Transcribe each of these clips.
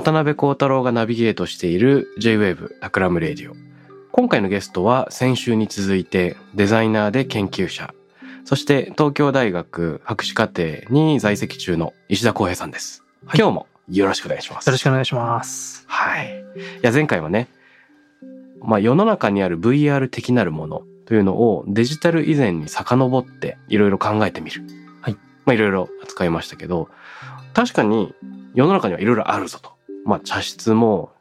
渡邉康太郎がナビゲートしている J-Wave Takram Radio。今回のゲストは先週に続いてデザイナーで研究者、そして東京大学博士課程に在籍中の石田康平さんです。今日もよろしくお願いします。よろしくお願いします。はい。いや、前回はね、まあ世の中にある VR 的なるものというのをデジタル以前に遡っていろいろ考えてみる。はい。まあいろいろ扱いましたけど、確かに世の中にはいろいろあるぞと。まあ茶室も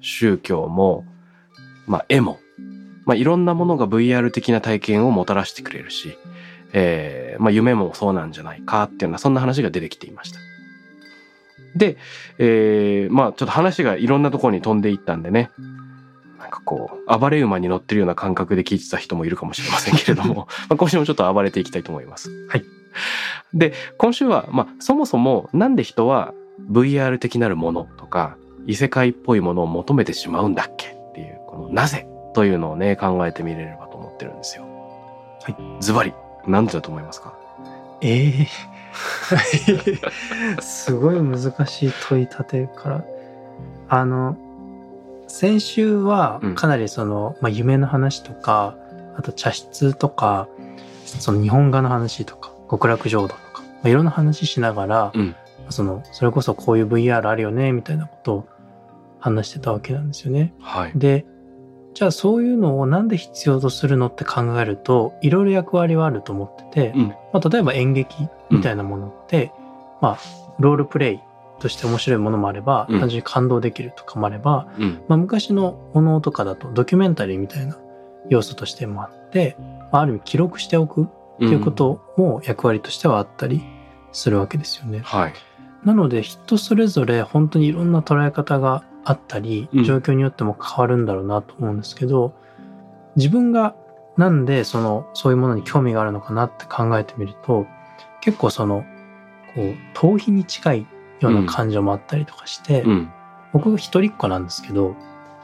宗教も、まあ絵も、まあいろんなものが VR 的な体験をもたらしてくれるし、えー、まあ夢もそうなんじゃないかっていうようなそんな話が出てきていました。で、えー、まあちょっと話がいろんなところに飛んでいったんでね、なんかこう、暴れ馬に乗ってるような感覚で聞いてた人もいるかもしれませんけれども、まあ今週もちょっと暴れていきたいと思います。はい。で、今週は、まあそもそもなんで人は VR 的なるものとか、異世界っぽいものを求めてしまうんだっけ？っていう、このなぜ？というのをね、考えてみれればと思ってるんですよ。はい。ズバリ、何でだと思いますか？ええ すごい難しい問い立てから。あの、先週はうん。かなりその、まあ、夢の話とか、あと茶室とか、その日本画の話とか、極楽浄土とか、まあ、いろんな話しながら、うんその、それこそこういう VR あるよね、みたいなことを話してたわけなんですよね。はい。で、じゃあそういうのをなんで必要とするのって考えると、いろいろ役割はあると思ってて、うんまあ、例えば演劇みたいなものって、まあ、ロールプレイとして面白いものもあれば、うん単純に感動できるとかもあれば、うん。まあ、昔のものとかだとドキュメンタリーみたいな要素としてもあって、まあ、ある意味記録しておくっていうことも役割としてはあったりするわけですよね。はい。なので人それぞれ本当にいろんな捉え方があったりうん状況によっても変わるんだろうなと思うんですけど、自分がなんでそのそういうものに興味があるのかなって考えてみると結構そのこう逃避に近いような感情もあったりとかして、うん。僕一人っ子なんですけど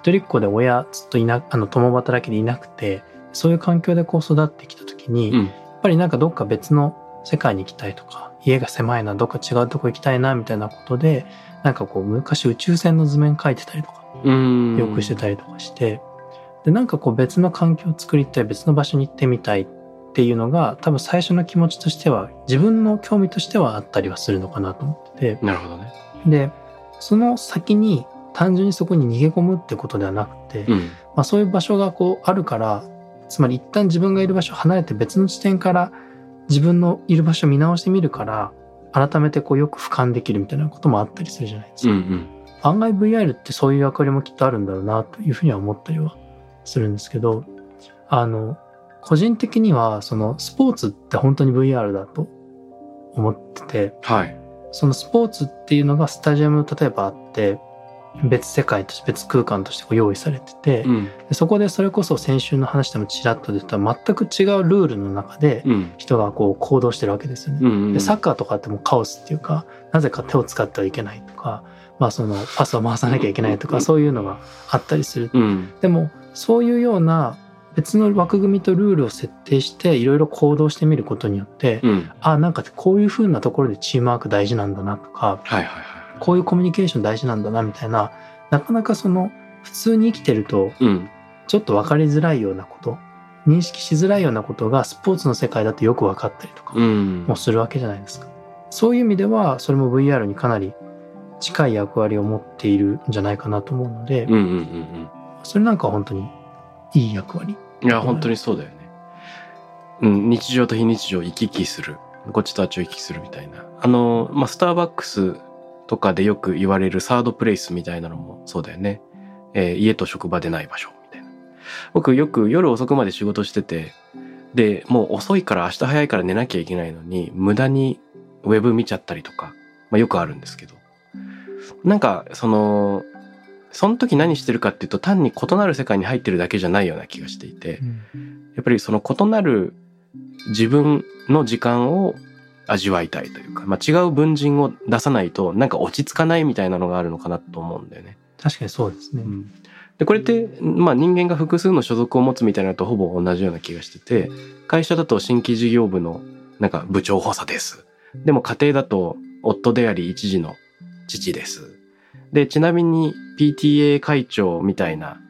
一人っ子で親ずっといなあの共働きでいなくてそういう環境でこう育ってきた時に、うん。やっぱりなんかどっか別の世界に行きたいとか、家が狭いな、どっか違うとこ行きたいな、みたいなことで、なんかこう昔宇宙船の図面描いてたりとか、うん。よくしてたりとかして、で、なんかこう別の環境を作りたい、別の場所に行ってみたいっていうのが、多分最初の気持ちとしては、自分の興味としてはあったりはするのかなと思ってて、なるほどね。で、その先に単純にそこに逃げ込むってことではなくて、うん。まあ、そういう場所がこうあるからつまり一旦自分がいる場所を離れて別の地点から自分のいる場所を見直してみるから改めてこうよく俯瞰できるみたいなこともあったりするじゃないですか。うんうん。案外 VR ってそういう役割もきっとあるんだろうなというふうには思ったりはするんですけどあの個人的にはそのスポーツって本当に VR だと思っててはい。そのスポーツっていうのがスタジアム例えばあって別世界として別空間としてこう用意されてて、うん。でそこでそれこそ先週の話でもちらっと出た全く違うルールの中でうん。人がこう行動してるわけですよね。うん。でサッカーとかってもうカオスっていうかなぜか手を使ってはいけないとか、まあ、そのパスを回さなきゃいけないとかそういうのがあったりする。うん。でもそういうような別の枠組みとルールを設定していろいろ行動してみることによって、うん。あなんかこういう風なところでチームワーク大事なんだなとかはいはいはい。こういうコミュニケーション大事なんだなみたいななかなかその普通に生きてるとうん。ちょっと分かりづらいようなこと認識しづらいようなことがスポーツの世界だとよく分かったりとかうん。もするわけじゃないですか。そういう意味ではそれも VR にかなり近い役割を持っているんじゃないかなと思うので、うんうんうんそれなんかは本当にいい役割。いや、本当にそうだよね。うん、日常と非日常を行き来する。こっちとあっちを行き来するみたいな。あの、まあ、スターバックスとかでよく言われるサードプレイスみたいなのもそうだよね。えー家と職場でない場所みたいな。僕よく夜遅くまで仕事してて、で、もう遅いから明日早いから寝なきゃいけないのに、無駄にウェブ見ちゃったりとか、まあ、よくあるんですけど。なんか、その、その時何してるかっていうと単に異なる世界に入ってるだけじゃないような気がしていて、やっぱりその異なる自分の時間を味わいたいというか、まあ、違う文人を出さないとなんか落ち着かないみたいなのがあるのかなと思うんだよね。確かにそうですね。でこれって、まあ、人間が複数の所属を持つみたいなのとほぼ同じような気がしてて会社だと新規事業部のなんか部長補佐です。でも家庭だと夫であり一児の父です。でちなみに PTA 会長みたいな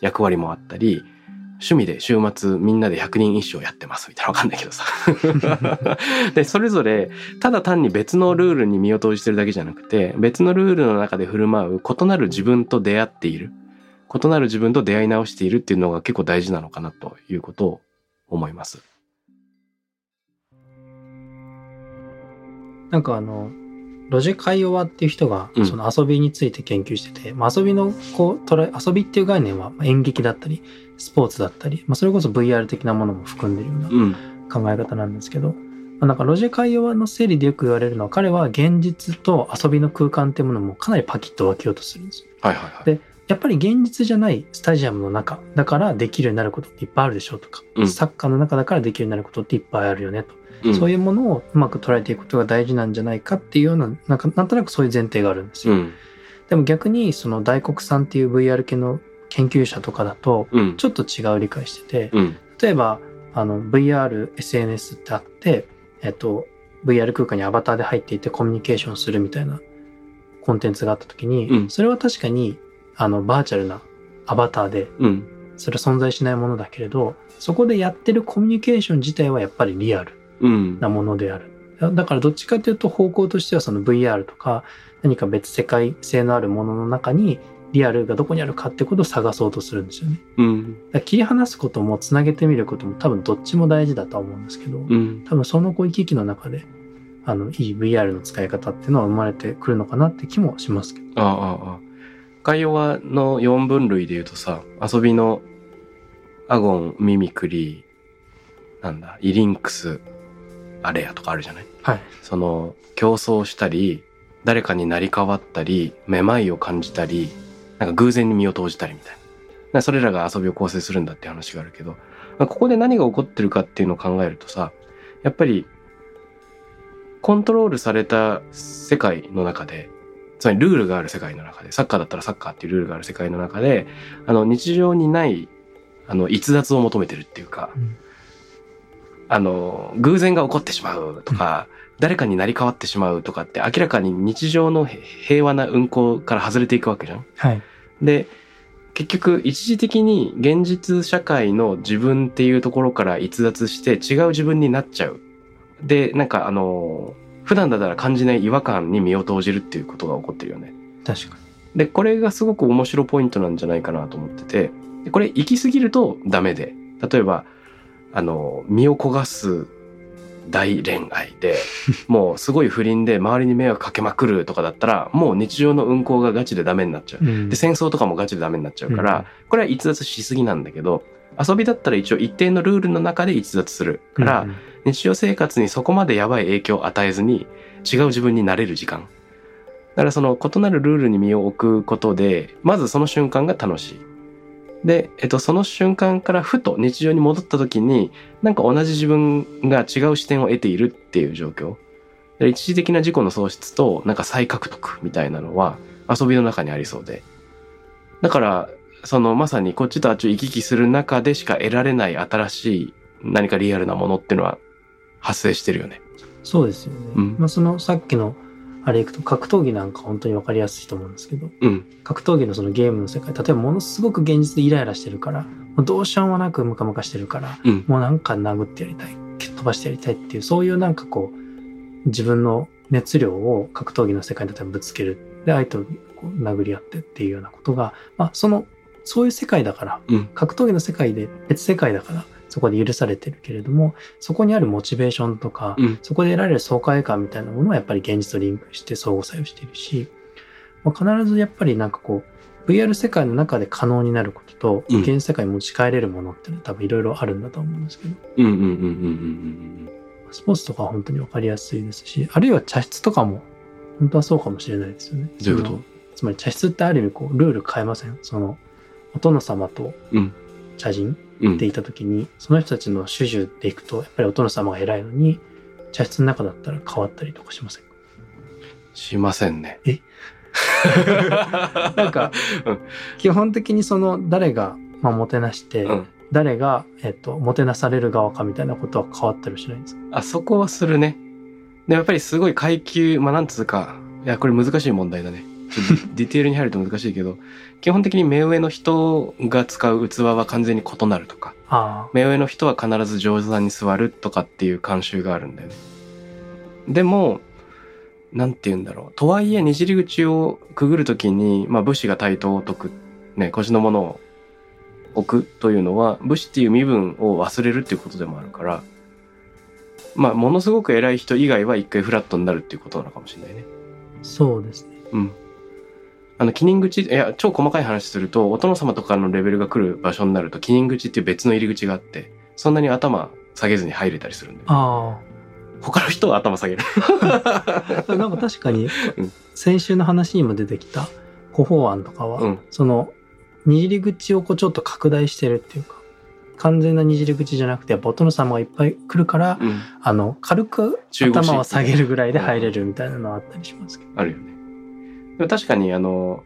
役割もあったり趣味で週末みんなで100人一首をやってますみたいなわかんないけどさ。で、それぞれただ単に別のルールに身を投じてるだけじゃなくて別のルールの中で振る舞う異なる自分と出会っている。異なる自分と出会い直しているっていうのが結構大事なのかなということを思います。なんかあの、ロジェカイオワっていう人がうんその遊びについて研究してて、まあ、遊びのこう捉え、遊びっていう概念はまあ演劇だったり、スポーツだったり、まあ、それこそ VR 的なものも含んでるようなうん。考え方なんですけど、まあ、なんかロジェカイオワの整理でよく言われるのは、彼は現実と遊びの空間っていうものもかなりパキッと分けようとするんですよ。はいはいはい。でやっぱり現実じゃないスタジアムの中だからできるようになることっていっぱいあるでしょうとか、うんサッカーの中だからできるようになることっていっぱいあるよねと。うんそういうものをうまく捉えていくことが大事なんじゃないかっていうような、なんか、なんとなくそういう前提があるんですよ。うん。でも逆に、その大黒さんっていう VR 系の研究者とかだと、うん。ちょっと違う理解してて、うん。例えば、あの、VR、SNS ってあって、えっと、VR 空間にアバターで入っていてコミュニケーションするみたいなコンテンツがあった時に、うんそれは確かに、あの、バーチャルなアバターで、うん。それは存在しないものだけれど、そこでやってるコミュニケーション自体はやっぱりリアル。うん。なものである。だだからどっちかというと方向としてはその VR とか何か別世界性のあるものの中にリアルがどこにあるかってことを探そうとするんですよね。うん。だ切り離すこともつなげてみることも多分どっちも大事だとは思うんですけど、うん。多分そのこう行き来の中であのいい VR の使い方っていうのは生まれてくるのかなって気もしますけど。ああ、ああ。概要はの4分類で言うとさ、遊びのアゴン、ミミクリー、なんだ、イリンクス、アレアとかあるじゃない？はい。その、競争したり、誰かになり変わったり、めまいを感じたり、なんか偶然に身を投じたりみたいな。なそれらが遊びを構成するんだって話があるけど、まあここで何が起こってるかっていうのを考えるとさ、やっぱり、コントロールされた世界の中で、つまりルールがある世界の中で、サッカーだったらサッカーっていうルールがある世界の中で、あの、日常にない、あの、逸脱を求めてるっていうか、うんあの、偶然が起こってしまうとか、誰かになり変わってしまうとかって明らかに日常のへ平和な運行から外れていくわけじゃん。はい。で、結局一時的に現実社会の自分っていうところから逸脱して違う自分になっちゃう。で、なんかあの、普段だったら感じない違和感に身を投じるっていうことが起こってるよね。確かに。で、これがすごく面白ポイントなんじゃないかなと思ってて、でこれ行き過ぎるとダメで、例えば、あの、身を焦がす大恋愛で、もうすごい不倫で周りに迷惑かけまくるとかだったら、もう日常の運行がガチでダメになっちゃう。うんで、戦争とかもガチでダメになっちゃうから、これは逸脱しすぎなんだけど、遊びだったら一応一定のルールの中で逸脱するから、うん日常生活にそこまでやばい影響を与えずに違う自分になれる時間。だからその異なるルールに身を置くことで、まずその瞬間が楽しい。で、えっと、その瞬間からふと日常に戻った時に、なんか同じ自分が違う視点を得ているっていう状況。で一時的な自己の喪失と、なんか再獲得みたいなのは遊びの中にありそうで。だから、そのまさにこっちとあっちを行き来する中でしか得られない新しい何かリアルなものっていうのは発生してるよね。そうですよね。うんまあそのさっきのあれいくと格闘技なんか本当にわかりやすいと思うんですけど、うん。格闘技のそのゲームの世界、例えばものすごく現実でイライラしてるから、もうどうしようもなくムカムカしてるから、うん。もうなんか殴ってやりたい、蹴っ飛ばしてやりたいっていう、そういうなんかこう、自分の熱量を格闘技の世界に例えばぶつける。で、相手をこう殴り合ってっていうようなことが、まあそのそういう世界だから、うん格闘技の世界で別世界だから、そこで許されてるけれども、そこにあるモチベーションとか、うん。そこで得られる爽快感みたいなものはやっぱり現実とリンクして相互作用しているし、まあ、必ずやっぱりなんかこう、VR 世界の中で可能になることと、うん。現実世界に持ち帰れるものっていうのは多分いろいろあるんだと思うんですけど、うんうんうんうんうんスポーツとかは本当にわかりやすいですし、あるいは茶室とかも、本当はそうかもしれないですよね。どういうこと？つまり茶室ってある意味こう、ルール変えません？その、お殿様とうん。茶人？っていた時に、その人たちの主従でいくと、やっぱりお殿様が偉いのに、茶室の中だったら変わったりとかしませんか？しませんね。え？なんかうん、基本的にその誰が、まあ、もてなして、うん。誰が、えっと、もてなされる側かみたいなことは変わったりしないんですか？あそこはするね。でもやっぱりすごい階級、まあなんつうか、いや、これ難しい問題だね。ディテールに入ると難しいけど、基本的に目上の人が使う器は完全に異なるとか、あ目上の人は必ず上座に座るとかっていう慣習があるんだよね。でも、なんて言うんだろう。とはいえ、にじり口をくぐるときに、まあ武士が対等を解く、ね、腰のものを置くというのは、武士っていう身分を忘れるっていうことでもあるから、まあ、ものすごく偉い人以外は一回フラットになるっていうことなのかもしれないね。あ、そうですね。うん。あの、記念口、いや、超細かい話すると、お殿様とかのレベルが来る場所になると、記念口っていう別の入り口があって、そんなに頭下げずに入れたりするんだよ。あ他の人は頭下げる。あ。なんか確かにうん、先週の話にも出てきた古法案とかは、うん。その、にじり口をこうちょっと拡大してるっていうか、完全なにじり口じゃなくて、やっぱお殿様がいっぱい来るから、うん。あの、軽く頭を下げるぐらいで入れるみたいなのはあったりしますけど。あるよね。でも確かに、あの、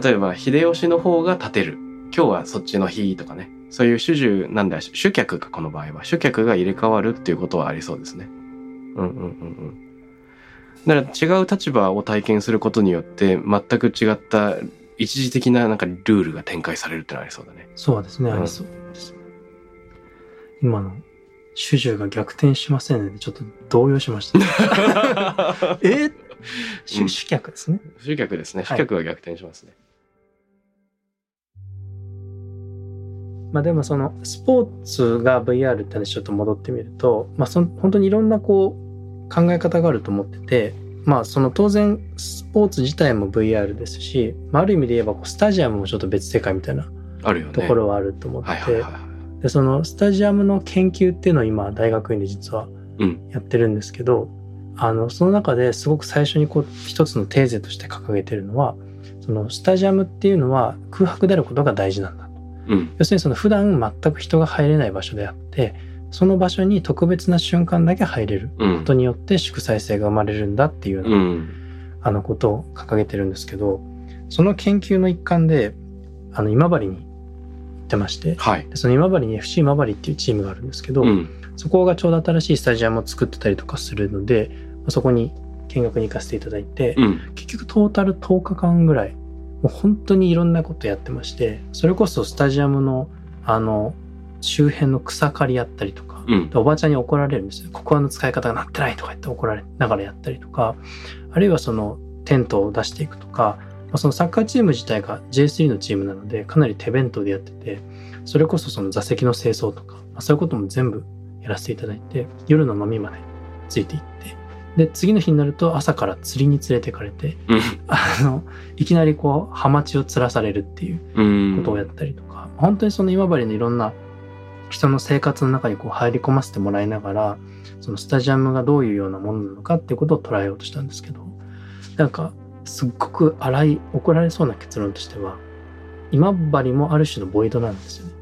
例えば、秀吉の方が立てる。今日はそっちの日とかね。そういう主従なんだ、主客か、この場合は。主客が入れ替わるっていうことはありそうですね。うんうんうんうん。だから違う立場を体験することによって、全く違った一時的ななんかルールが展開されるってのはありそうだね。そうですね、うんありそうです。今の、主従が逆転しませんね。ちょっと動揺しました。え 主うん主客ですね。主客ですね。はい主客が逆転しますね。まあでもそのスポーツが VR って話ちょっと戻ってみると、まあその本当にいろんなこう考え方があると思ってて、まあその当然スポーツ自体も VR ですし、まあある意味で言えばこうスタジアムもちょっと別世界みたいな。ところはあると思ってて、はいはいはい。でそのスタジアムの研究っていうのを今大学院で実はうんやってるんですけど、あのその中ですごく最初にこう一つのテーゼとして掲げてるのはそのスタジアムっていうのは空白であることが大事なんだうん。要するにその普段全く人が入れない場所であってその場所に特別な瞬間だけ入れるうんことによって祝祭性が生まれるんだっていうような、うん。あのことを掲げてるんですけどその研究の一環であの今治に行ってましてはい。でその今治に FC 今治っていうチームがあるんですけど、うん。そこがちょうど新しいスタジアムを作ってたりとかするのでまあそこに見学に行かせていただいて、うん。結局トータル10日間ぐらいもう本当にいろんなことやってましてそれこそスタジアムのあの周辺の草刈りやったりとか、うんでおばちゃんに怒られるんですよここはの使い方がなってないとか言って怒られながらやったりとかあるいはそのテントを出していくとか、まあ、そのサッカーチーム自体が J3 のチームなのでかなり手弁当でやっててそれこそその座席の清掃とか、まあ、そういうことも全部やらせていただいて夜の飲みまでついていってで次の日になると朝から釣りに連れてかれてうん。あのいきなりこうハマチを釣らされるっていううん。ことをやったりとか、本当にその今治のいろんな人の生活の中にこう入り込ませてもらいながらそのスタジアムがどういうようなものなのかっていうことを捉えようとしたんですけどなんかすっごく荒い怒られそうな結論としては今治もある種のボイドなんですよね。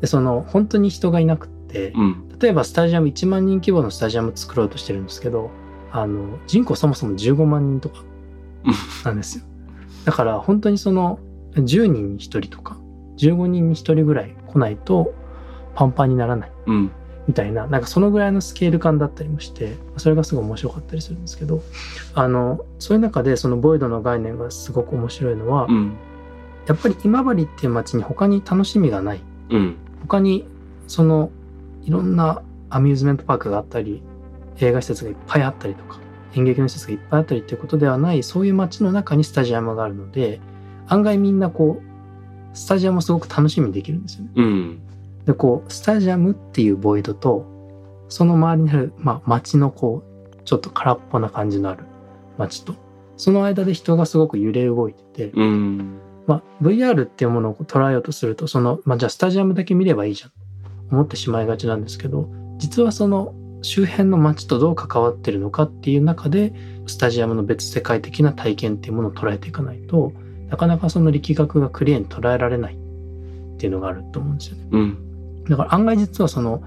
でその本当に人がいなくうん。例えばスタジアム1万人規模のスタジアム作ろうとしてるんですけどあの人口そもそも15万人とかうんなんですよだから本当にその10人に1人とか15人に1人ぐらい来ないとパンパンにならないうん。みたいななんかそのぐらいのスケール感だったりもしてそれがすごい面白かったりするんですけどあのそういう中でそのボイドの概念がすごく面白いのは、うん。やっぱり今治っていう街に他に楽しみがないうん。他にそのいろんなアミューズメントパークがあったり映画施設がいっぱいあったりとか演劇の施設がいっぱいあったりっていうことではないそういう街の中にスタジアムがあるので案外みんなこうスタジアムをすごく楽しみにできるんですよね。うん。でこうスタジアムっていうボイドとその周りにある、まあ、街のこうちょっと空っぽな感じのある街とその間で人がすごく揺れ動いてて、うん。まあ、VR っていうものを捉えようとするとその、まあ、じゃあスタジアムだけ見ればいいじゃんと思ってしまいがちなんですけど実はその周辺の街とどう関わってるのかっていう中でスタジアムの別世界的な体験っていうものを捉えていかないとなかなかその力学がクリアに捉えられないっていうのがあると思うんですよね。うん。だから案外実はその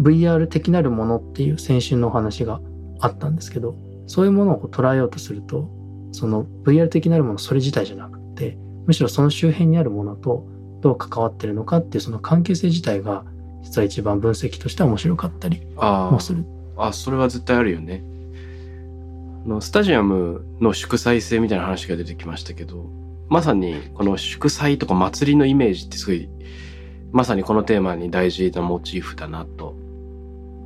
VR 的なるものっていう先週のお話があったんですけどそういうものを捉えようとするとその VR 的なるものそれ自体じゃなくてむしろその周辺にあるものとどう関わってるのかっていうその関係性自体が実は一番分析としては面白かったりあもする。あ。あ、それは絶対あるよね。あのスタジアムの祝祭性みたいな話が出てきましたけど、まさにこの祝祭とか祭りのイメージってすごい、まさにこのテーマに大事なモチーフだなと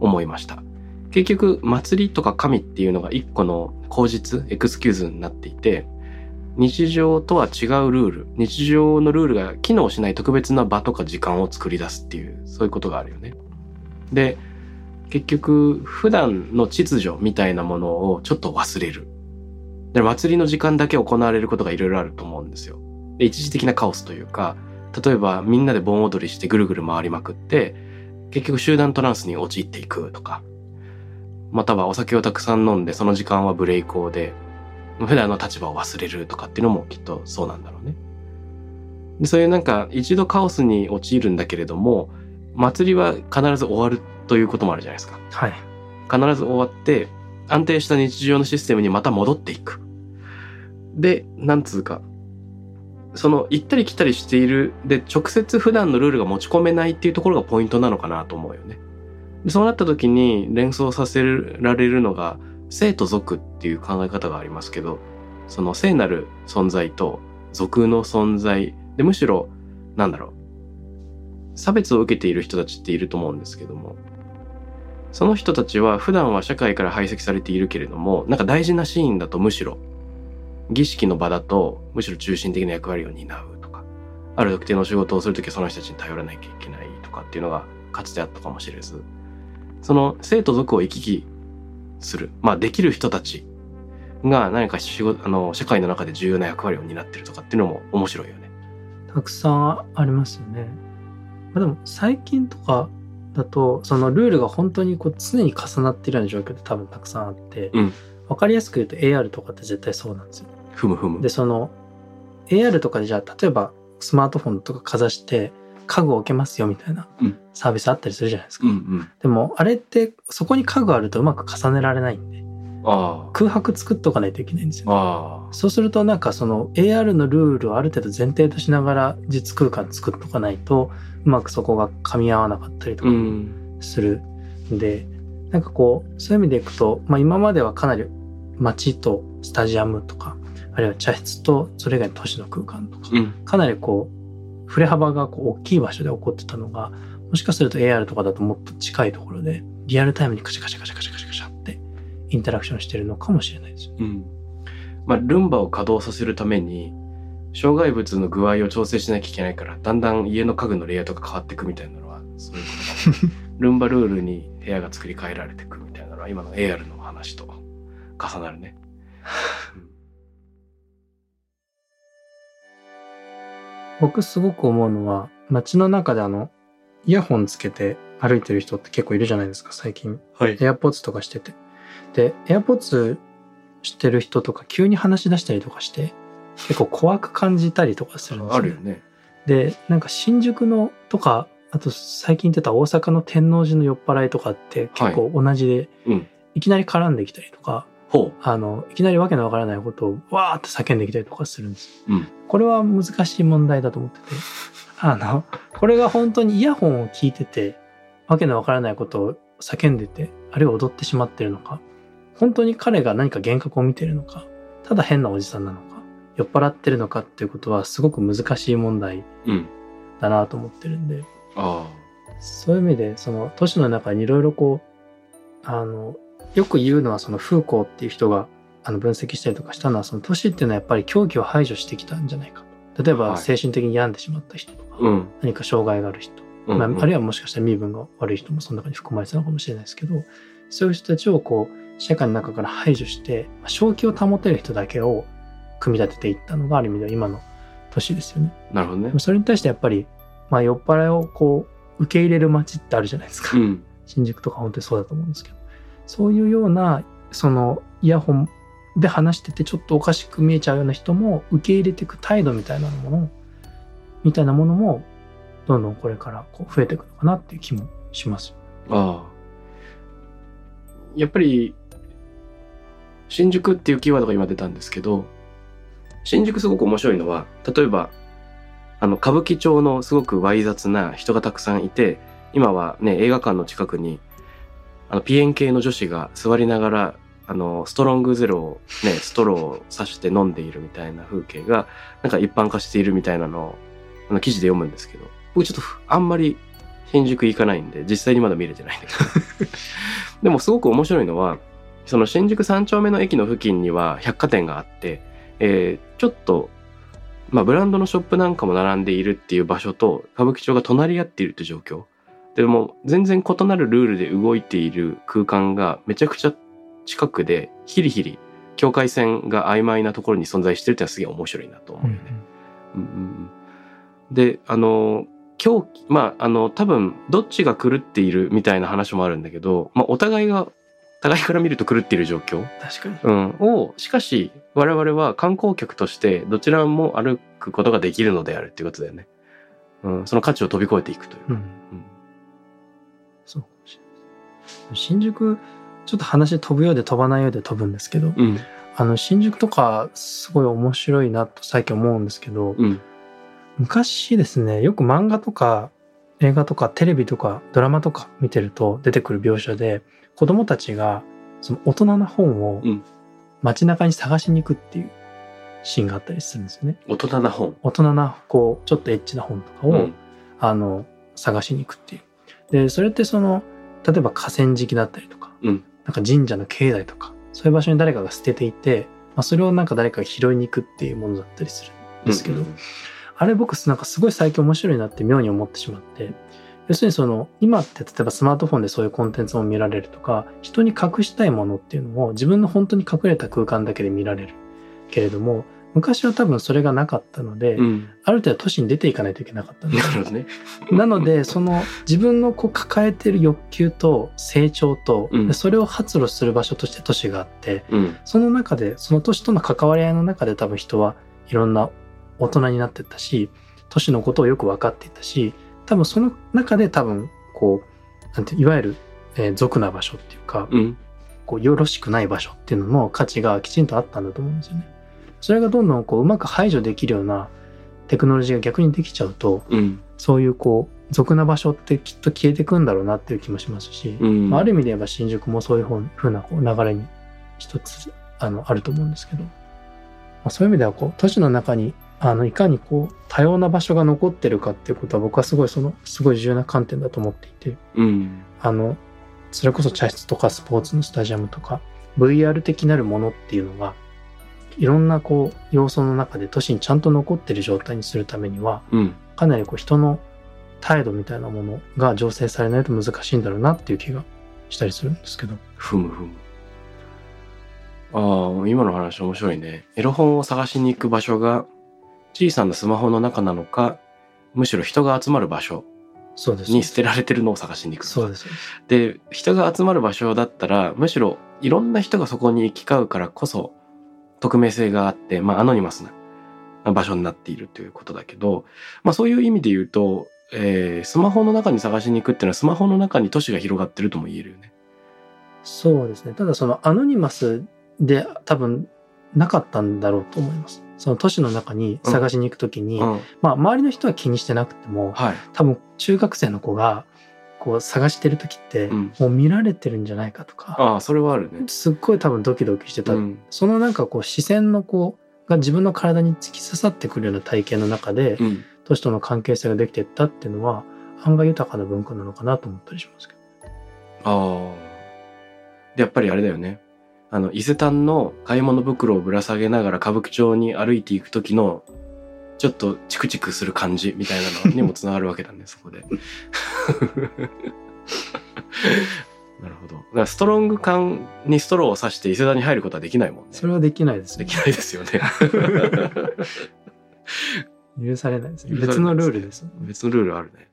思いました。結局、祭りとか神っていうのが一個の口実、エクスキューズになっていて、日常とは違うルール、日常のルールが機能しない特別な場とか時間を作り出すっていう、そういうことがあるよね。で、結局、普段の秩序みたいなものをちょっと忘れる。で、祭りの時間だけ行われることがいろいろあると思うんですよ。で、一時的なカオスというか、例えばみんなで盆踊りしてぐるぐる回りまくって、結局集団トランスに陥っていくとか、またはお酒をたくさん飲んでその時間はブレイクーで、普段の立場を忘れるとかっていうのもきっとそうなんだろうね。でそういうなんか一度カオスに陥るんだけれども、祭りは必ず終わるということもあるじゃないですか。はい。必ず終わって安定した日常のシステムにまた戻っていく。で、なんつうか、その行ったり来たりしている、で、直接普段のルールが持ち込めないっていうところがポイントなのかなと思うよね。でそうなった時に連想させられるのが、生と俗っていう考え方がありますけど、その聖なる存在と俗の存在で、むしろ、なんだろう、差別を受けている人たちっていると思うんですけども、その人たちは普段は社会から排斥されているけれども、なんか大事なシーンだとむしろ、儀式の場だとむしろ中心的な役割を担うとか、ある特定の仕事をするときはその人たちに頼らなきゃいけないとかっていうのがかつてあったかもしれず、その生と族を行き来する、まあできる人たちが何か仕事、あの、社会の中で重要な役割を担ってるとかっていうのも面白いよね。たくさんありますよね。まあ、でも最近とかだとそのルールが本当にこう常に重なっているような状況って多分たくさんあって、うん分かりやすく言うと AR とかって絶対そうなんですよ。ふむふむで。その AR とかでじゃあ例えばスマートフォンとかかざして家具を置けますよみたいなうんサービスあったりするじゃないですか。うんうん。でもあれってそこに家具あるとうまく重ねられないんであ空白作っとかないといけないんですあ。よ。そうするとなんかその AR のルールをある程度前提としながら実空間作っとかないとうまくそこが噛み合わなかったりとかうん。するんで、なんかこうそういう意味でいくと、まあ、今まではかなり街とスタジアムとかあるいは茶室とそれ以外の都市の空間とかうん。かなりこう振れ幅がこう大きい場所で起こってたのがもしかすると AR とかだともっと近いところでリアルタイムにカシャカシャカシャカシャカシャカシャってインタラクションしてるのかもしれないですよ。うん。まあ、ルンバを稼働させるために、障害物の具合を調整しなきゃいけないから、だんだん家の家具のレイアウトが変わっていくみたいなのは、そういうことルンバルールに部屋が作り変えられていくみたいなのは、今の AR の話と重なるね。僕すごく思うのは街の中であのイヤホンつけて歩いてる人って結構いるじゃないですか最近。はい。AirPods とかしてて。で AirPods してる人とか急に話し出したりとかして結構怖く感じたりとかするんですよ、ね、あるよね。でなんか新宿のとかあと最近言ってた大阪の天王寺の酔っ払いとかって結構同じで、うん。いきなり絡んできたりとかほあのいきなりわけのわからないことをわーって叫んできたりとかするんです。うん。これは難しい問題だと思ってて。あのこれが本当にイヤホンを聞いててわけのわからないことを叫んでてあるいは踊ってしまってるのか。本当に彼が何か幻覚を見てるのか。ただ変なおじさんなのか。酔っ払ってるのかっていうことはすごく難しい問題う。うん。だなと思ってるんで。あ。そういう意味でその都市の中にいろいろこうあのよく言うのはそのフーコーっていう人があの分析したりとかしたのはその都市っていうのはやっぱり狂気を排除してきたんじゃないかと例えばはい精神的に病んでしまった人とか、うん。何か障害がある人、うんまあ、あるいはもしかしたら身分が悪い人もその中に含まれてたのかもしれないですけどそういう人たちをこう社会の中から排除してまあ正気を保てる人だけを組み立てていったのがある意味では今の都市ですよね。なるほどね。それに対してやっぱり、まあ、酔っ払いをこう受け入れる街ってあるじゃないですか。うん。新宿とか本当にそうだと思うんですけどそういうようなそのイヤホンで話しててちょっとおかしく見えちゃうような人も受け入れていく態度みたいなものみたいなものもどんどんこれからこう増えていくのかなっていう気もします。ああ。やっぱり、新宿っていうキーワードが今出たんですけど、新宿すごく面白いのは、例えば、あの、歌舞伎町のすごくわい雑な人がたくさんいて、今はね、映画館の近くに、あの、ピエン系の女子が座りながら、あの、ストロングゼロをね、ストローを刺して飲んでいるみたいな風景が、なんか一般化しているみたいなのを、あの、記事で読むんですけど、僕ちょっとあんまり新宿行かないんで、実際にまだ見れてないんだけど。でもすごく面白いのは、その新宿三丁目の駅の付近には百貨店があって、えーちょっと、まあブランドのショップなんかも並んでいるっていう場所と歌舞伎町が隣り合っているって状況。でも全然異なるルールで動いている空間がめちゃくちゃ近くで、ヒリヒリ境界線が曖昧なところに存在してるってのはすげえ面白いなと思うよね。うんうんうんで、あの、狂気、まあ、あの、多分、どっちが狂っているみたいな話もあるんだけど、まあ、お互いが、互いから見ると狂っている状況、確かに。うん、を、しかし、我々は観光客として、どちらも歩くことができるのであるっていうことだよね。うん、その価値を飛び越えていくというか。うん。新宿、ちょっと話飛ぶようで飛ばないようで飛ぶんですけど、うん、あの、新宿とかすごい面白いなと最近思うんですけど、うん、昔ですね、よく漫画とか映画とかテレビとかドラマとか見てると出てくる描写で、子供たちがその大人な本をうん街中に探しに行くっていうシーンがあったりするんですよね。大人な本。大人な、こう、ちょっとエッチな本とかを、うん、あの、探しに行くっていう。で、それってその、例えば河川敷だったりとか、うん。なんか神社の境内とか、そういう場所に誰かが捨てていて、まあ、それをなんか誰かが拾いに行くっていうものだったりするんですけど、うんあれ僕なんかすごい最近面白いなって妙に思ってしまって、要するにその、今って例えばスマートフォンでそういうコンテンツを見られるとか、人に隠したいものっていうのを自分の本当に隠れた空間だけで見られるけれども、昔は多分それがなかったので、うん。ある程度都市に出ていかないといけなかったんですね。なので、その自分のこう抱えてる欲求と成長と、うんでそれを発露する場所として都市があって、うん、その中で、その都市との関わり合いの中で多分人はいろんな大人になっていったし、都市のことをよく分かっていったし、多分その中で多分、こう、なんて、いわゆる、えー俗な場所っていうか、うん、こう、よろしくない場所っていうのの価値がきちんとあったんだと思うんですよね。それがどんどんこう、うまく排除できるようなテクノロジーが逆にできちゃうと、うん、そういうこう、俗な場所ってきっと消えてくんだろうなっていう気もしますし、うん。まあ、ある意味で言えば新宿もそういうふうなこう流れに一つあのあると思うんですけど、まあ、そういう意味ではこう都市の中にあのいかにこう多様な場所が残ってるかっていうことは僕はすごいそのすごい重要な観点だと思っていて。うん、あのそれこそ茶室とかスポーツのスタジアムとか VR 的なるものっていうのがいろんなこう要素の中で都市にちゃんと残ってる状態にするためにはうん。かなりこう人の態度みたいなものが醸成されないと難しいんだろうなっていう気がしたりするんですけど。ふむふむ。ああ、今の話面白いね。エロ本を探しに行く場所が小さなスマホの中なのか、むしろ人が集まる場所そうです。に捨てられてるのを探しに行くそうです。で、人が集まる場所だったら、むしろいろんな人がそこに行き交うからこそ、匿名性があって、まあ、アノニマスな場所になっているということだけど、まあ、そういう意味で言うと、えースマホの中に探しに行くっていうのは、スマホの中に都市が広がってるとも言えるよね。そうですね。ただそのアノニマスで多分なかったんだろうと思います。その都市の中に探しに行くときに、うん。まあ周りの人は気にしてなくても、はい。多分中学生の子がこう探してる時って、うんもう見られてるんじゃないかとか、ああ、それはあるね。すっごい多分ドキドキしてた。うん。そのなんかこう視線のこうが自分の体に突き刺さってくるような体験の中で、うん。都市との関係性ができていったっていうのは案外豊かな文化なのかなと思ったりしますけど。ああ。で、やっぱりあれだよね。あの伊勢丹の買い物袋をぶら下げながら歌舞伎町に歩いていく時のちょっとチクチクする感じみたいなのにもつながるわけだねそこで。なるほど。だからストロング缶にストローを刺して伊勢丹に入ることはできないもんね。それはできないですねできないですよ ね。許されないですね別のルールです別のルールあるね。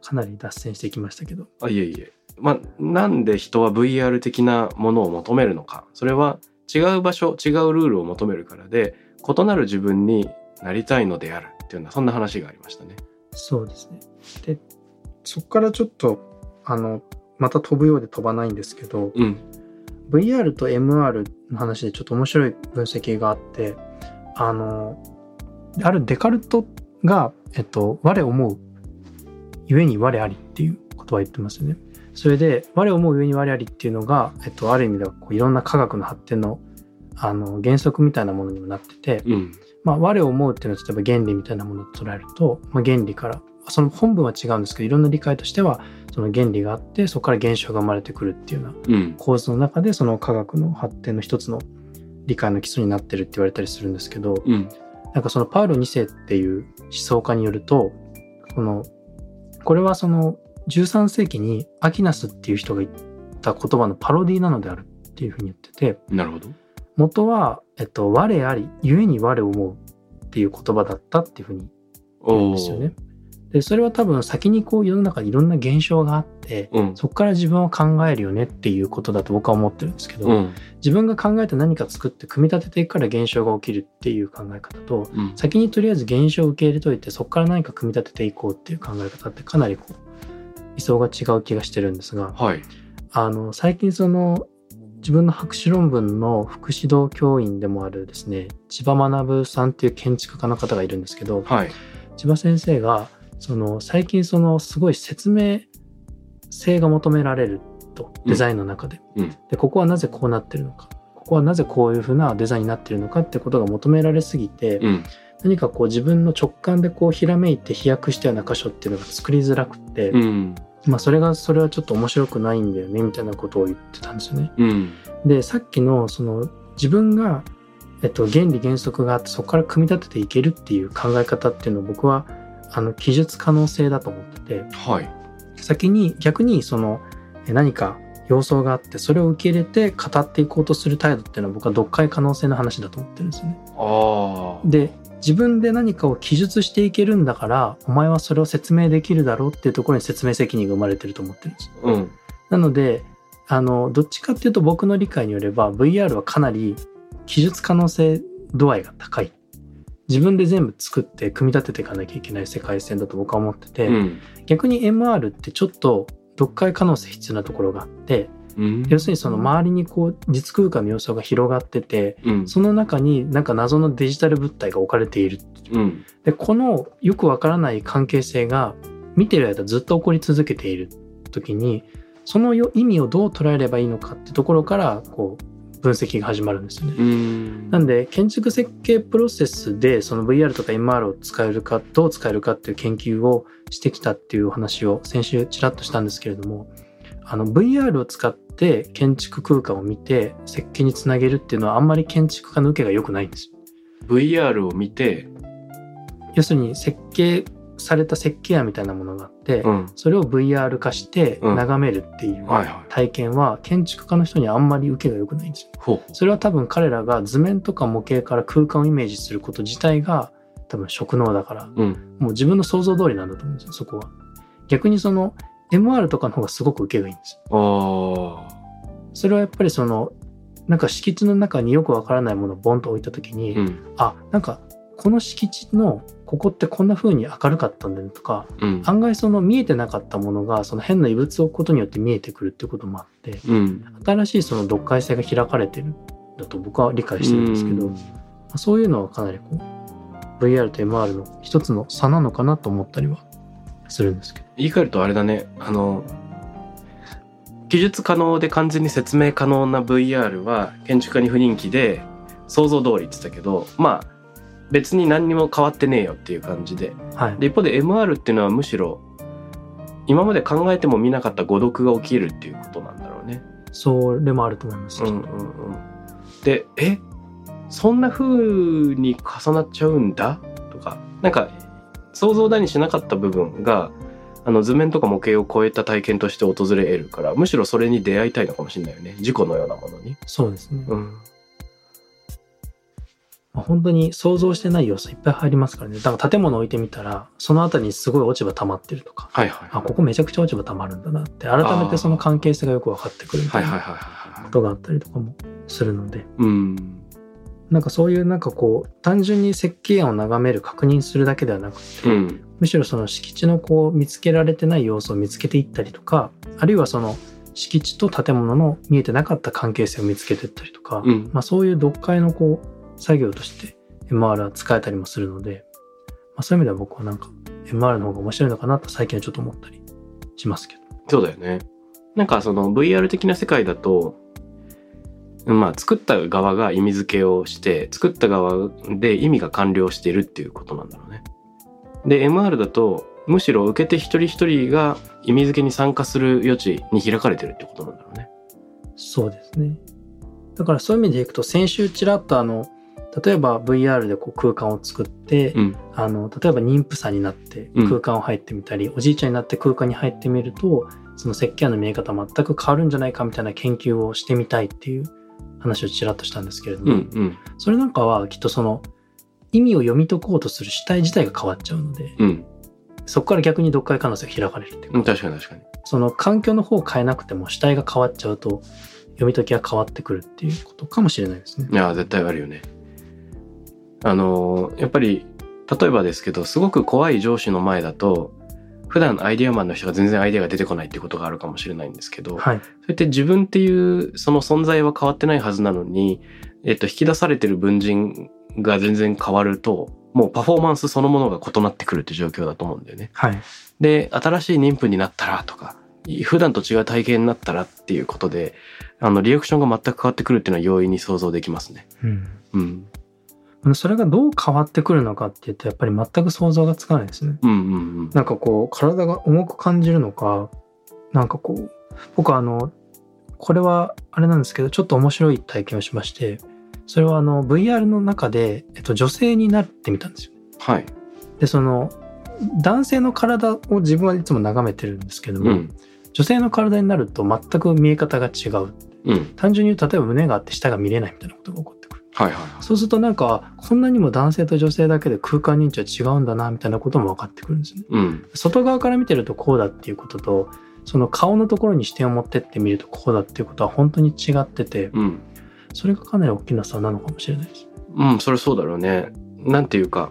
かなり脱線してきましたけどあ、いえいえ。まあ、なんで人は VR 的なものを求めるのか。それは違う場所、違うルールを求めるからで、異なる自分になりたいのであるっていうような、そんな話がありましたね。そうですねでそこからちょっとあのまた飛ぶようで飛ばないんですけどうん。VR と MR の話でちょっと面白い分析があってあのあるデカルトが、えっと、我思うゆえに我ありっていう言葉を言ってますよね。それで我思うゆえに我ありっていうのが、えっと、ある意味ではこういろんな科学の発展のあの原則みたいなものにもなってて、うん。まあ、我を思うっていうのは例えば原理みたいなものと捉えると、まあ、原理からその本文は違うんですけどいろんな理解としてはその原理があってそこから現象が生まれてくるっていうようなうん。構図の中でその科学の発展の一つの理解の基礎になってるって言われたりするんですけどうん。なんかそのパウロ2世っていう思想家によるとこのこれはその13世紀にアキナスっていう人が言った言葉のパロディなのであるっていうふうに言っててなるほど。元は、えっと、我あり故に我を思うっていう言葉だったっていうふうに言うんおですよね。でそれは多分先にこう世の中にいろんな現象があってうん。そこから自分を考えるよねっていうことだと僕は思ってるんですけど、うん。自分が考えて何か作って組み立てていくから現象が起きるっていう考え方とうん。先にとりあえず現象を受け入れといてそこから何か組み立てていこうっていう考え方ってかなりこう理想が違う気がしてるんですがはい。あの最近その自分の博士論文の副指導教員でもあるですね千葉学さんっていう建築家の方がいるんですけどはい。千葉先生がその最近そのすごい説明性が求められるとデザインの中で,、うんでここはなぜこうなってるのかここはなぜこういうふうなデザインになってるのかってことが求められすぎて、うん。何かこう自分の直感でこうひらめいて飛躍したような箇所っていうのが作りづらくて、うん。まあそれがそれはちょっと面白くないんだよねみたいなことを言ってたんですよね。うん。でさっきのその自分が、えっと、原理原則があってそこから組み立てていけるっていう考え方っていうのを僕はあの記述可能性だと思っててはい。先に逆にそのえ何か様相があってそれを受け入れて語っていこうとする態度っていうのは僕は読解可能性の話だと思ってるんですよね。で自分で何かを記述していけるんだからお前はそれを説明できるだろうっていうところに説明責任が生まれてると思ってるんですよ。うん。なのであのどっちかっていうと僕の理解によれば VR はかなり記述可能性度合いが高い自分で全部作って組み立てていかなきゃいけない世界線だと僕は思ってて、うん。逆に MR ってちょっと読解可能性必要なところがあってうん。要するにその周りにこう実空間の要素が広がっててうん。その中になんか謎のデジタル物体が置かれているうん。でこのよくわからない関係性が見てる間ずっと起こり続けている時にそのよ意味をどう捉えればいいのかってところからこう分析が始まるんですよね。うん。なんで建築設計プロセスでその VR とか MR を使えるかどう使えるかっていう研究をしてきたっていうお話を先週ちらっとしたんですけれどもあの VR を使って建築空間を見て設計につなげるっていうのはあんまり建築家の受けが良くないんですよ VR を見て、要するに設計された設計案みたいなものがあって、うん。それを VR 化してうん眺めるっていう体験は建築家の人にはあんまり受けが良くないんですよ。ほうほう。それは多分彼らが図面とか模型から空間をイメージすること自体が多分職能だからうん。もう自分の想像通りなんだと思うんですよそこは。逆にその MR とかの方がすごく受けがいいんですよ。ああ。それはやっぱりそのなんか敷地の中によくわからないものをボンと置いた時に、うん。あなんかこの敷地のここってこんな風に明るかったんだねとかうん。案外その見えてなかったものがその変な異物を置くことによって見えてくるっていうこともあってうん。新しいその読解性が開かれてるんだと僕は理解してるんですけど、うんまあそういうのはかなりこう VR と MR の一つの差なのかなと思ったりはするんですけど言い換えるとあれだね。あの、記述可能で完全に説明可能な VR は建築家に不人気で想像通りって言ってたけど、まあ別に何にも変わってねえよっていう感じで。はいで、一方で MR っていうのはむしろ今まで考えても見なかった誤読が起きるっていうことなんだろうね。それもあると思います。うんうんうん、でえ？そんな風に重なっちゃうんだ？とかなんか想像だにしなかった部分があの図面とか模型を超えた体験として訪れ得るからむしろそれに出会いたいのかもしれないよね事故のようなものに。そうですね。うんまあ本当に想像してない要素いっぱい入りますからね。だから建物置いてみたら、その辺りにすごい落ち葉溜まってるとか、はいはい。あ、ここめちゃくちゃ落ち葉溜まるんだなって、改めてその関係性がよく分かってくるい。ことがあったりとかもするので、うん。なんかそういうなんかこう、単純に設計案を眺める、確認するだけではなくて、うん。むしろその敷地のこう見つけられてない要素を見つけていったりとか、あるいはその敷地と建物の見えてなかった関係性を見つけていったりとか、うんまあそういう読解のこう作業として MR は使えたりもするので、まあ、そういう意味では僕はなんか MR の方が面白いのかなと最近はちょっと思ったりしますけど。そうだよね。なんかその VR 的な世界だと、まあ作った側が意味付けをして、作った側で意味が完了しているっていうことなんだろうね。で、MR だと、むしろ受け手一人一人が意味付けに参加する余地に開かれてるってことなんだろうね。そうですね。だからそういう意味でいくと先週ちらっとあの、例えば VR でこう空間を作って、うん。あの例えば妊婦さんになってうん空間を入ってみたり、おじいちゃんになって空間に入ってみるとその設計案の見え方全く変わるんじゃないかみたいな研究をしてみたいっていう話をちらっとしたんですけれども、うん。うん。それなんかはきっとその意味を読み解こうとする主体自体が変わっちゃうのでうん。そこから逆に読解可能性が開かれるっていうか、うん。確かに確かに。その環境の方を変えなくても主体が変わっちゃうと読み解きが変わってくるっていうことかもしれないですねい。や、絶対あるよね。あのーやっぱり、例えばですけど、すごく怖い上司の前だと、普段アイディアマンの人が全然アイデアが出てこないってことがあるかもしれないんですけど、はい。そうやって自分っていうその存在は変わってないはずなのに、えっと、引き出されてる文人が全然変わると、もうパフォーマンスそのものが異なってくるって状況だと思うんだよね。はい。で、新しい妊婦になったらとか、普段と違う体験になったらっていうことで、あの、リアクションが全く変わってくるっていうのは容易に想像できますね。うんうん。それがどう変わってくるのかっていうとやっぱり全く想像がつかないですね。うんうんうん。なんかこう体が重く感じるのかなんかこう僕はあのこれはあれなんですけどちょっと面白い体験をしましてそれはあの VR の中で、えっと、女性になってみたんですよ。はい。でその男性の体を自分はいつも眺めてるんですけども、うん。女性の体になると全く見え方が違ううん。単純に言うと例えば胸があって下が見れないみたいなことが起こってくるはいはいはい。そうするとなんかこんなにも男性と女性だけで空間認知は違うんだなみたいなことも分かってくるんですねうん。外側から見てるとこうだっていうこととその顔のところに視点を持ってってみるとこうだっていうことは本当に違っててうん。それがかなり大きな差なのかもしれないですうん、それそうだろうね。なんていうか、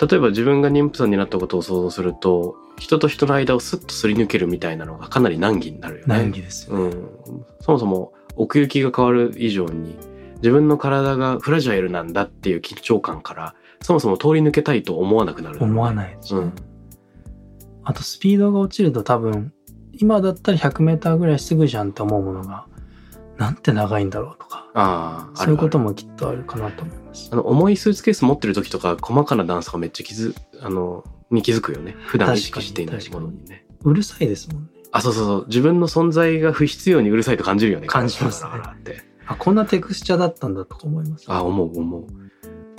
例えば自分が妊婦さんになったことを想像すると、人と人の間をスッとすり抜けるみたいなのがかなり難儀になるよね。難儀ですよね、うん。そもそも奥行きが変わる以上に、自分の体がフラジャイルなんだっていう緊張感から、そもそも通り抜けたいと思わなくなる。思わないですよね、うん。あとスピードが落ちると多分今だったら 100m ぐらいすぐじゃんって思うものがなんて長いんだろうとかああ、あそういうことも。もきっとあるかなと思いますあの、重いスーツケース持ってる時とか、細かな段差がめっちゃ気づ、あの、に気づくよね。普段意識していないものにね。うるさいですもんねあ、そうそうそう。自分の存在が不必要にうるさいと感じるよね。感じますねって。あこんなテクスチャーだったんだとか思いますあ、思う思う。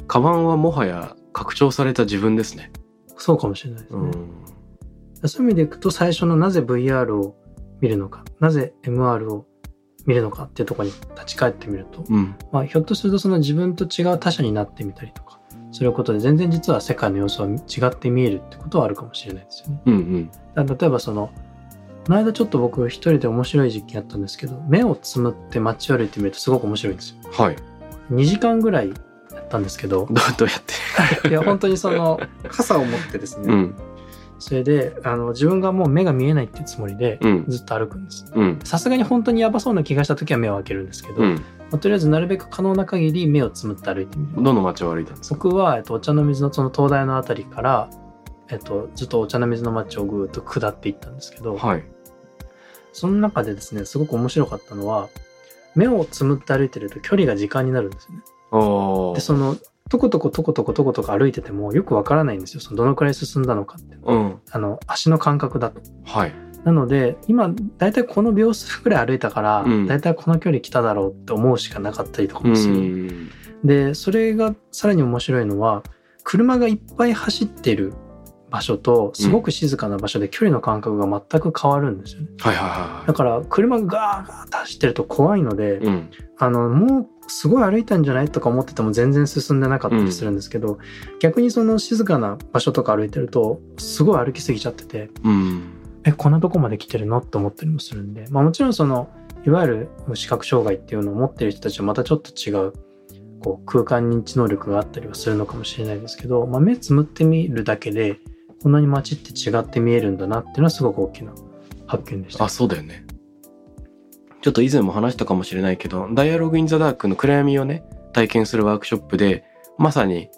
カバンはもはや拡張された自分ですね。そうかもしれないですね、うん。そういう意味でいくと最初のなぜ VR を見るのかなぜ MR を見るのかっていうところに立ち返ってみると、うん。まあ、ひょっとするとその自分と違う他者になってみたりとかすることで全然実は世界の様子は違って見えるってことはあるかもしれないですよね。うんうん。例えばそのこの間ちょっと僕一人で面白い実験やったんですけど目をつむって街を歩いてみるとすごく面白いんですよ。はい。2時間ぐらいやったんですけどどう、やって？いや本当にその傘を持ってですね、うん。それであの自分がもう目が見えないっていうつもりでうん。ずっと歩くんです。うん。さすがに本当にやばそうな気がした時は目を開けるんですけど、うん。まあとりあえずなるべく可能な限り目をつむって歩いてみる。どの街を歩いたんですか？僕は、えっと、お茶の水のその灯台のあたりから、えっと、ずっとお茶の水の街をぐーっと下っていったんですけど、はい。その中でですねすごく面白かったのは目をつむって歩いてると距離が時間になるんですよね。でそのトコトコトコトコトコトコ歩いててもよくわからないんですよそのどのくらい進んだのかってうん。あの足の感覚だとはい。なので今大体この秒数くらい歩いたから、うん大体この距離来ただろうって思うしかなかったりとかうもする、ん。でそれがさらに面白いのは車がいっぱい走ってる場所とすごく静かな場所で距離の感覚が全く変わるんですよねはいはいはだから車がガーガー走ってると怖いので、い。うん。あのもうすごい歩いたんじゃないとか思ってても全然進んでなかったりするんですけど、逆にその静かな場所とか歩いてるとすごい歩きすぎちゃっててうん。えこんなとこまで来てるの？って思ったりもするんで、まあ、もちろんそのいわゆる視覚障害っていうのを持ってる人たちはまたちょっと違うこう空間認知能力があったりはするのかもしれないですけど、まあ、目つむってみるだけでこんなに街って違って見えるんだなっていうのはすごく大きな発見でした。あ、そうだよね。ちょっと以前も話したかもしれないけど、ダイアログインザダークの暗闇をね、体験するワークショップで、まさに、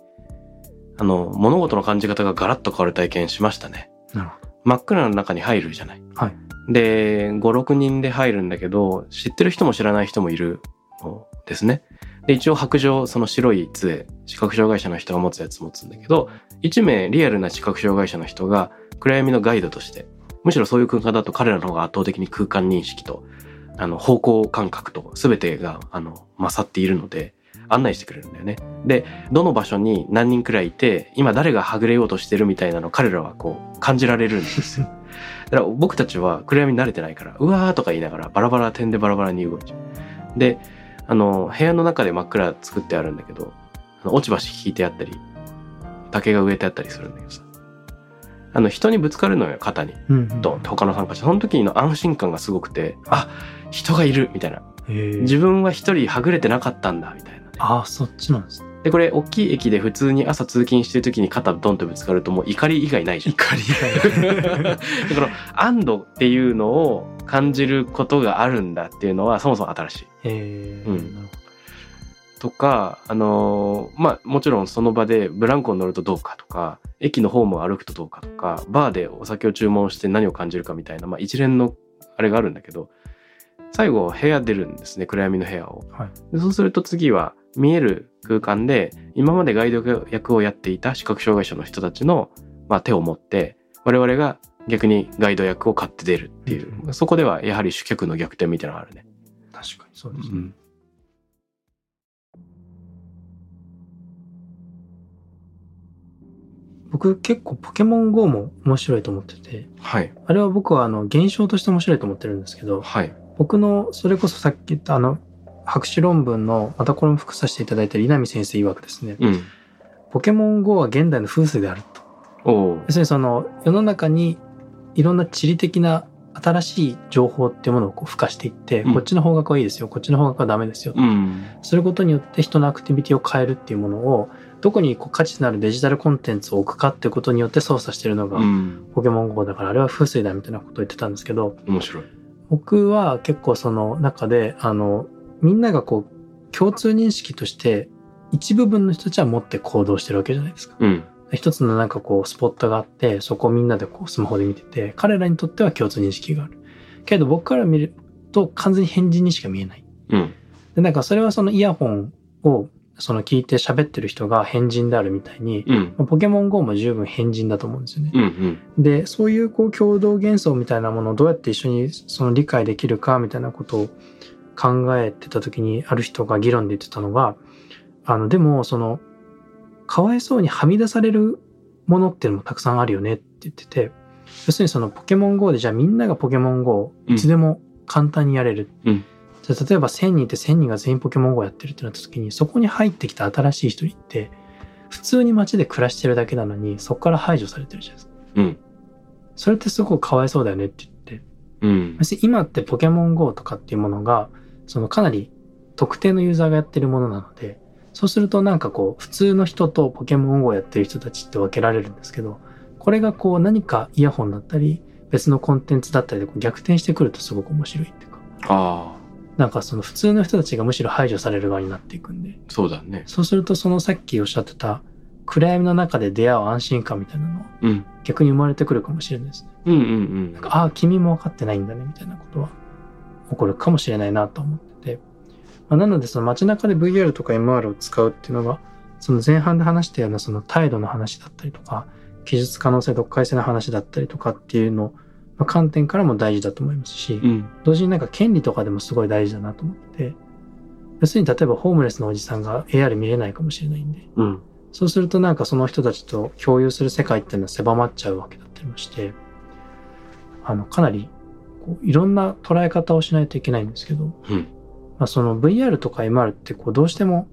あの、物事の感じ方がガラッと変わる体験しましたね。なるほ真っ暗の中に入るじゃない。はいで、5、6人で入るんだけど、知ってる人も知らない人もいるのですね。で、一応白状、その白い杖、視覚障害者の人が持つやつ持つんだけど、1名リアルな視覚障害者の人が暗闇のガイドとして、むしろそういう空間だと彼らの方が圧倒的に空間認識と、あの、方向感覚と全てが、あの、勝っているので、案内してくれるんだよね。で、どの場所に何人くらいいて、今誰がはぐれようとしてるみたいなのを彼らはこう感じられるんですよ。だから僕たちは暗闇に慣れてないから、うわーとか言いながらバラバラ点でバラバラに動いちゃう。で、あの、部屋の中で真っ暗作ってあるんだけど、あの落ち葉引いてあったり、竹が植えてあったりするんだけどさ。あの、人にぶつかるのよ、肩に。うんうんドンって他の参加者。その時の安心感がすごくて、あ、人がいるみたいな。自分は一人はぐれてなかったんだ、みたいなね。ああそっちなんですねで、これ、大きい駅で普通に朝通勤してる時に肩ドンってぶつかるともう怒り以外ないじゃん。怒りが だから、安堵っていうのを感じることがあるんだっていうのはそもそも新しい。えーうんとか、あのーまあ、もちろんその場でブランコに乗るとどうかとか、駅のホームを歩くとどうかとか、バーでお酒を注文して何を感じるかみたいな、まあ、一連のあれがあるんだけど、最後部屋出るんですね、暗闇の部屋を。はいでそうすると次は見える空間で、今までガイド役をやっていた視覚障害者の人たちの、まあ、手を持って、我々が逆にガイド役を買って出るっていう、うそこではやはり主客の逆転みたいなのがあるね。確かにそうですね、うん僕結構ポケモン GO も面白いと思っててはい。あれは僕はあの現象として面白いと思ってるんですけどはい。僕のそれこそさっき言ったあの博士論文のまたこれも複させていただいてる稲見先生曰くですねうん。ポケモン GO は現代の風水であると要。するにその世の中にいろんな地理的な新しい情報っていうものをこう付加していって、うんこっちの方角はいいですよこっちの方角はダメですよ、うん。することによって人のアクティビティを変えるっていうものをどこにこう価値のあるデジタルコンテンツを置くかっていうことによって操作してるのがうん。ポケモン GO だからあれは風水だみたいなことを言ってたんですけど面白い。僕は結構その中であのみんながこう共通認識として一部分の人たちは持って行動してるわけじゃないですか。うん。一つのなんかこうスポットがあってそこをみんなでこうスマホで見てて彼らにとっては共通認識がある。けど僕から見ると完全に変人にしか見えない。うん。でなんかそれはそのイヤホンをその聞いて喋ってる人が変人であるみたいに、うん。ポケモン GO も十分変人だと思うんですよね。うん。うん。でそういうこう共同幻想みたいなものをどうやって一緒にその理解できるかみたいなことを考えてた時にある人が議論で言ってたのがあのでもそのかわいそうにはみ出されるものっていうのもたくさんあるよねって言ってて要するにそのポケモン GO でじゃあみんながポケモン GO うんいつでも簡単にやれる、うんじゃあ例えば1000人って1000人が全員ポケモン GO やってるってなった時にそこに入ってきた新しい人って普通に街で暮らしてるだけなのにそこから排除されてるじゃないですか。うん。それってすごくかわいそうだよねって言って。うん。今ってポケモン GO とかっていうものが、そのかなり特定のユーザーがやってるものなので、そうするとなんかこう、普通の人とポケモン GO をやってる人たちって分けられるんですけど、これがこう何かイヤホンだったり、別のコンテンツだったりで逆転してくるとすごく面白いっていうか、ああ。なんかその普通の人たちがむしろ排除される側になっていくんで、そうだね。そうするとそのさっきおっしゃってた暗闇の中で出会う安心感みたいなのはうん。逆に生まれてくるかもしれないですね。うんうんうんなん。かああ、君も分かってないんだね、みたいなことは起こるかもしれないなと思ってて。まあ、なので、その街中で VR とか MR を使うっていうのがその前半で話したようなその態度の話だったりとか、記述可能性、読解性の話だったりとかっていうのの観点からも大事だと思いますし、うん。同時になんか権利とかでもすごい大事だなと思って、要するに例えばホームレスのおじさんが AR 見れないかもしれないんで、うん。そうするとなんかその人たちと共有する世界っていうのは狭まっちゃうわけだったりもして、あの、かなりこういろんな捉え方をしないといけないんですけど、うん。まあ、その VR とか MR ってこうどうしても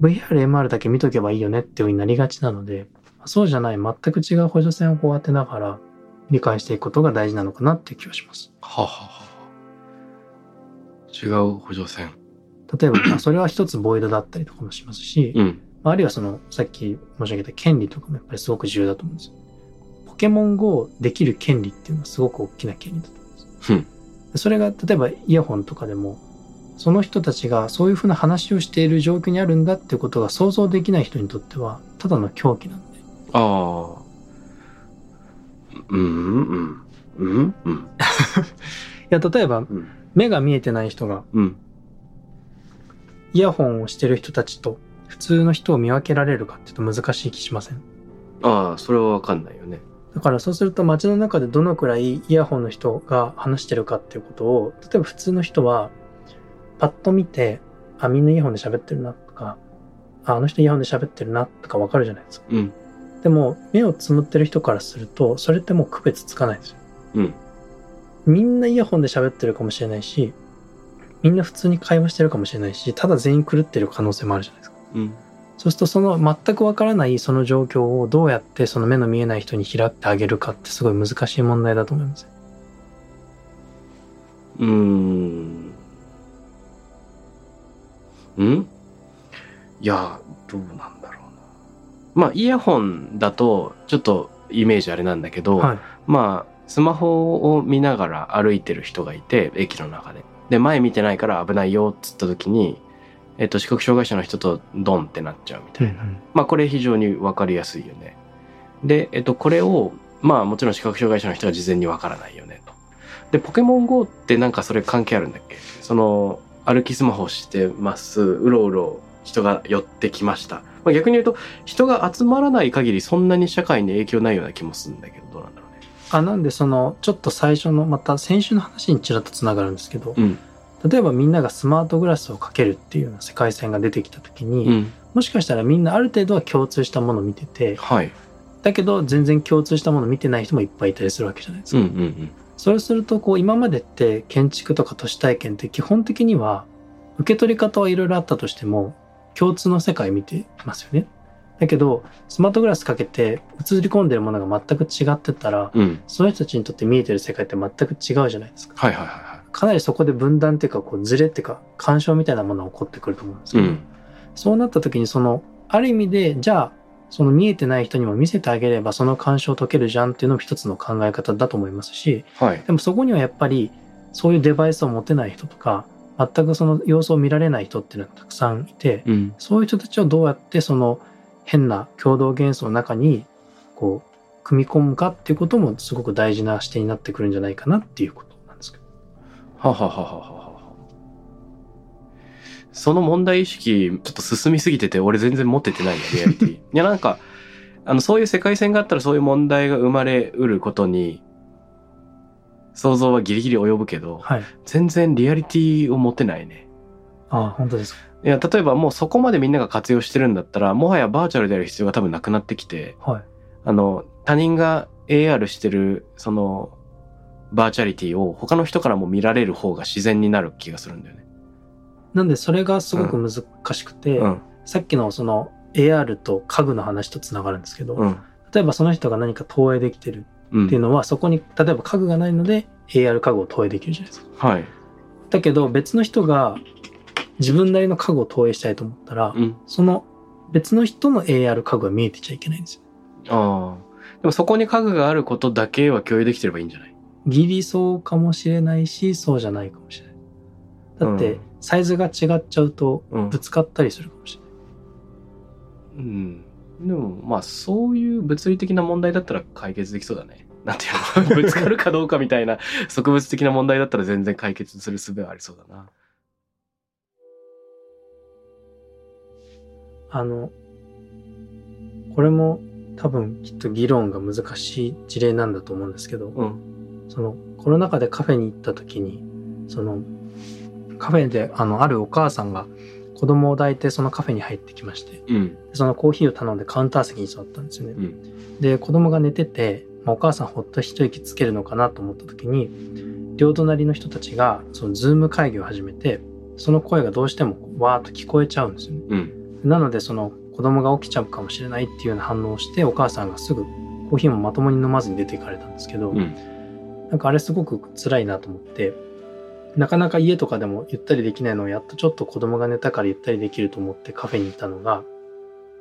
VR、MR だけ見とけばいいよねっていう風になりがちなので、そうじゃない全く違う補助線をこう当てながら理解していくことが大事なのかなっていう気がします。はあはあはあ。違う補助線。例えば、まあそれは一つボイドだったりとかもしますし、うん。まああるいはその、さっき申し上げた権利とかもやっぱりすごく重要だと思うんですよ。ポケモン GO できる権利っていうのはすごく大きな権利だと思うん。それが例えばイヤホンとかでも、その人たちがそういうふうな話をしている状況にあるんだっていうことが想像できない人にとっては、ただの狂気なんで。ああ。うん、うん、うん、うん、いや、例えばうん、目が見えてない人がうん。イヤホンをしてる人たちと普通の人を見分けられるかっていうと難しい気しません？ああ、それはわかんないよね。だからそうすると街の中でどのくらいイヤホンの人が話してるかっていうことを、例えば普通の人はパッと見て、あ、みんなイヤホンで喋ってるなとか、ああの人イヤホンで喋ってるなとかわかるじゃないですか。うん。でも目をつむってる人からすると、それってもう区別つかないんですよ。うん。みんなイヤホンで喋ってるかもしれないし、みんな普通に会話してるかもしれないし、ただ全員狂ってる可能性もあるじゃないですか。うん。そうするとその全くわからないその状況をどうやってその目の見えない人に開ってあげるかってすごい難しい問題だと思います。うーん。ん？いや、どうなんだろうな。まあ、イヤホンだと、ちょっとイメージあれなんだけど、はい。まあ、スマホを見ながら歩いてる人がいて、駅の中で。で、前見てないから危ないよっつった時に、えっと、視覚障害者の人とドンってなっちゃうみたいな。まあこれ非常にわかりやすいよね。で、えっと、これを、まあもちろん視覚障害者の人は事前にわからないよねと。で、ポケモン GO ってなんかそれ関係あるんだっけ？その、歩きスマホしてます。うろうろ人が寄ってきました。まあ、逆に言うと、人が集まらない限りそんなに社会に影響ないような気もするんだけど、どうなんだろうね。あ、なんでその、ちょっと最初の、また先週の話にちらっとつながるんですけど、うん。例えばみんながスマートグラスをかけるっていうような世界線が出てきた時に、うん。もしかしたらみんなある程度は共通したものを見てて、はい。だけど全然共通したものを見てない人もいっぱいいたりするわけじゃないですうんか。うんうん。それすると、こう、今までって建築とか都市体験って基本的には、受け取り方はいろいろあったとしても、共通の世界見てますよね。だけど、スマートグラスかけて映り込んでるものが全く違ってたら、うん。その人たちにとって見えてる世界って全く違うじゃないですか。はいはいはいはかなりそこで分断っていうか、こう、ズレっていうか、干渉みたいなものが起こってくると思うんですい。けど、うん。そうなった時に、その、ある意味で、じゃあ、その見えてない人にも見せてあげれば、その干渉を解けるじゃんっていうのも一つの考え方だと思いますし、はい。でもそこにはやっぱりそういうデバイスを持てない人とか全くその様子を見られない人っていうのがたくさんいてうん。そういう人たちをどうやってその変な共同幻想の中にこう組み込むかっていうこともすごく大事な視点になってくるんじゃないかなっていうこ。はははははは。その問題意識、ちょっと進みすぎてて、俺全然持っててないんだ、リアリティ。いや、なんか、あの、そういう世界線があったらそういう問題が生まれうることに、想像はギリギリ及ぶけど、はい。全然リアリティを持てないね。ああ、本当ですか。いや、例えばもうそこまでみんなが活用してるんだったら、もはやバーチャルである必要が多分なくなってきて、はい。あの、他人が AR してる、その、バーチャリティを他の人からも見られる方が自然になる気がするんだよね。なんでそれがすごく難しくて、うん。さっきのその AR と家具の話とつながるんですけど、うん。例えばその人が何か投影できてるうん。っていうのは、そこに例えば家具がないので AR 家具を投影できるじゃないですか。はい。だけど別の人が自分なりの家具を投影したいと思ったら、うん。その別の人の AR 家具が見えてちゃいけないんですよ。ああ。でもそこに家具があることだけは共有できてればいいんじゃない？ギリそうかもしれないし、そうじゃないかもしれない。だってうん、サイズが違っちゃうとうんぶつかったりするかもしれない。うん。でも、まあ、そういう物理的な問題だったら解決できそうだね。なんていうの？ぶつかるかどうかみたいな植物的な問題だったら全然解決する術はありそうだな。あの、これも多分きっと議論が難しい事例なんだと思うんですけど、うん。そのコロナ禍でカフェに行った時にそのカフェであのあるお母さんが子供を抱いてそのカフェに入ってきましてうん。そのコーヒーを頼んでカウンター席に座ったんですよね。うん。で子供が寝てて、まあお母さんほっと一息つけるのかなと思った時に両隣の人たちがそのズーム会議を始めてその声がどうしてもわーっと聞こえちゃうんですよね。うん。なのでその子供が起きちゃうかもしれないっていうような反応をしてお母さんがすぐコーヒーもまともに飲まずに出ていかれたんですけど、うん。なんかあれすごく辛いなと思ってなかなか家とかでもゆったりできないのをやっとちょっと子供が寝たからゆったりできると思ってカフェに行ったのが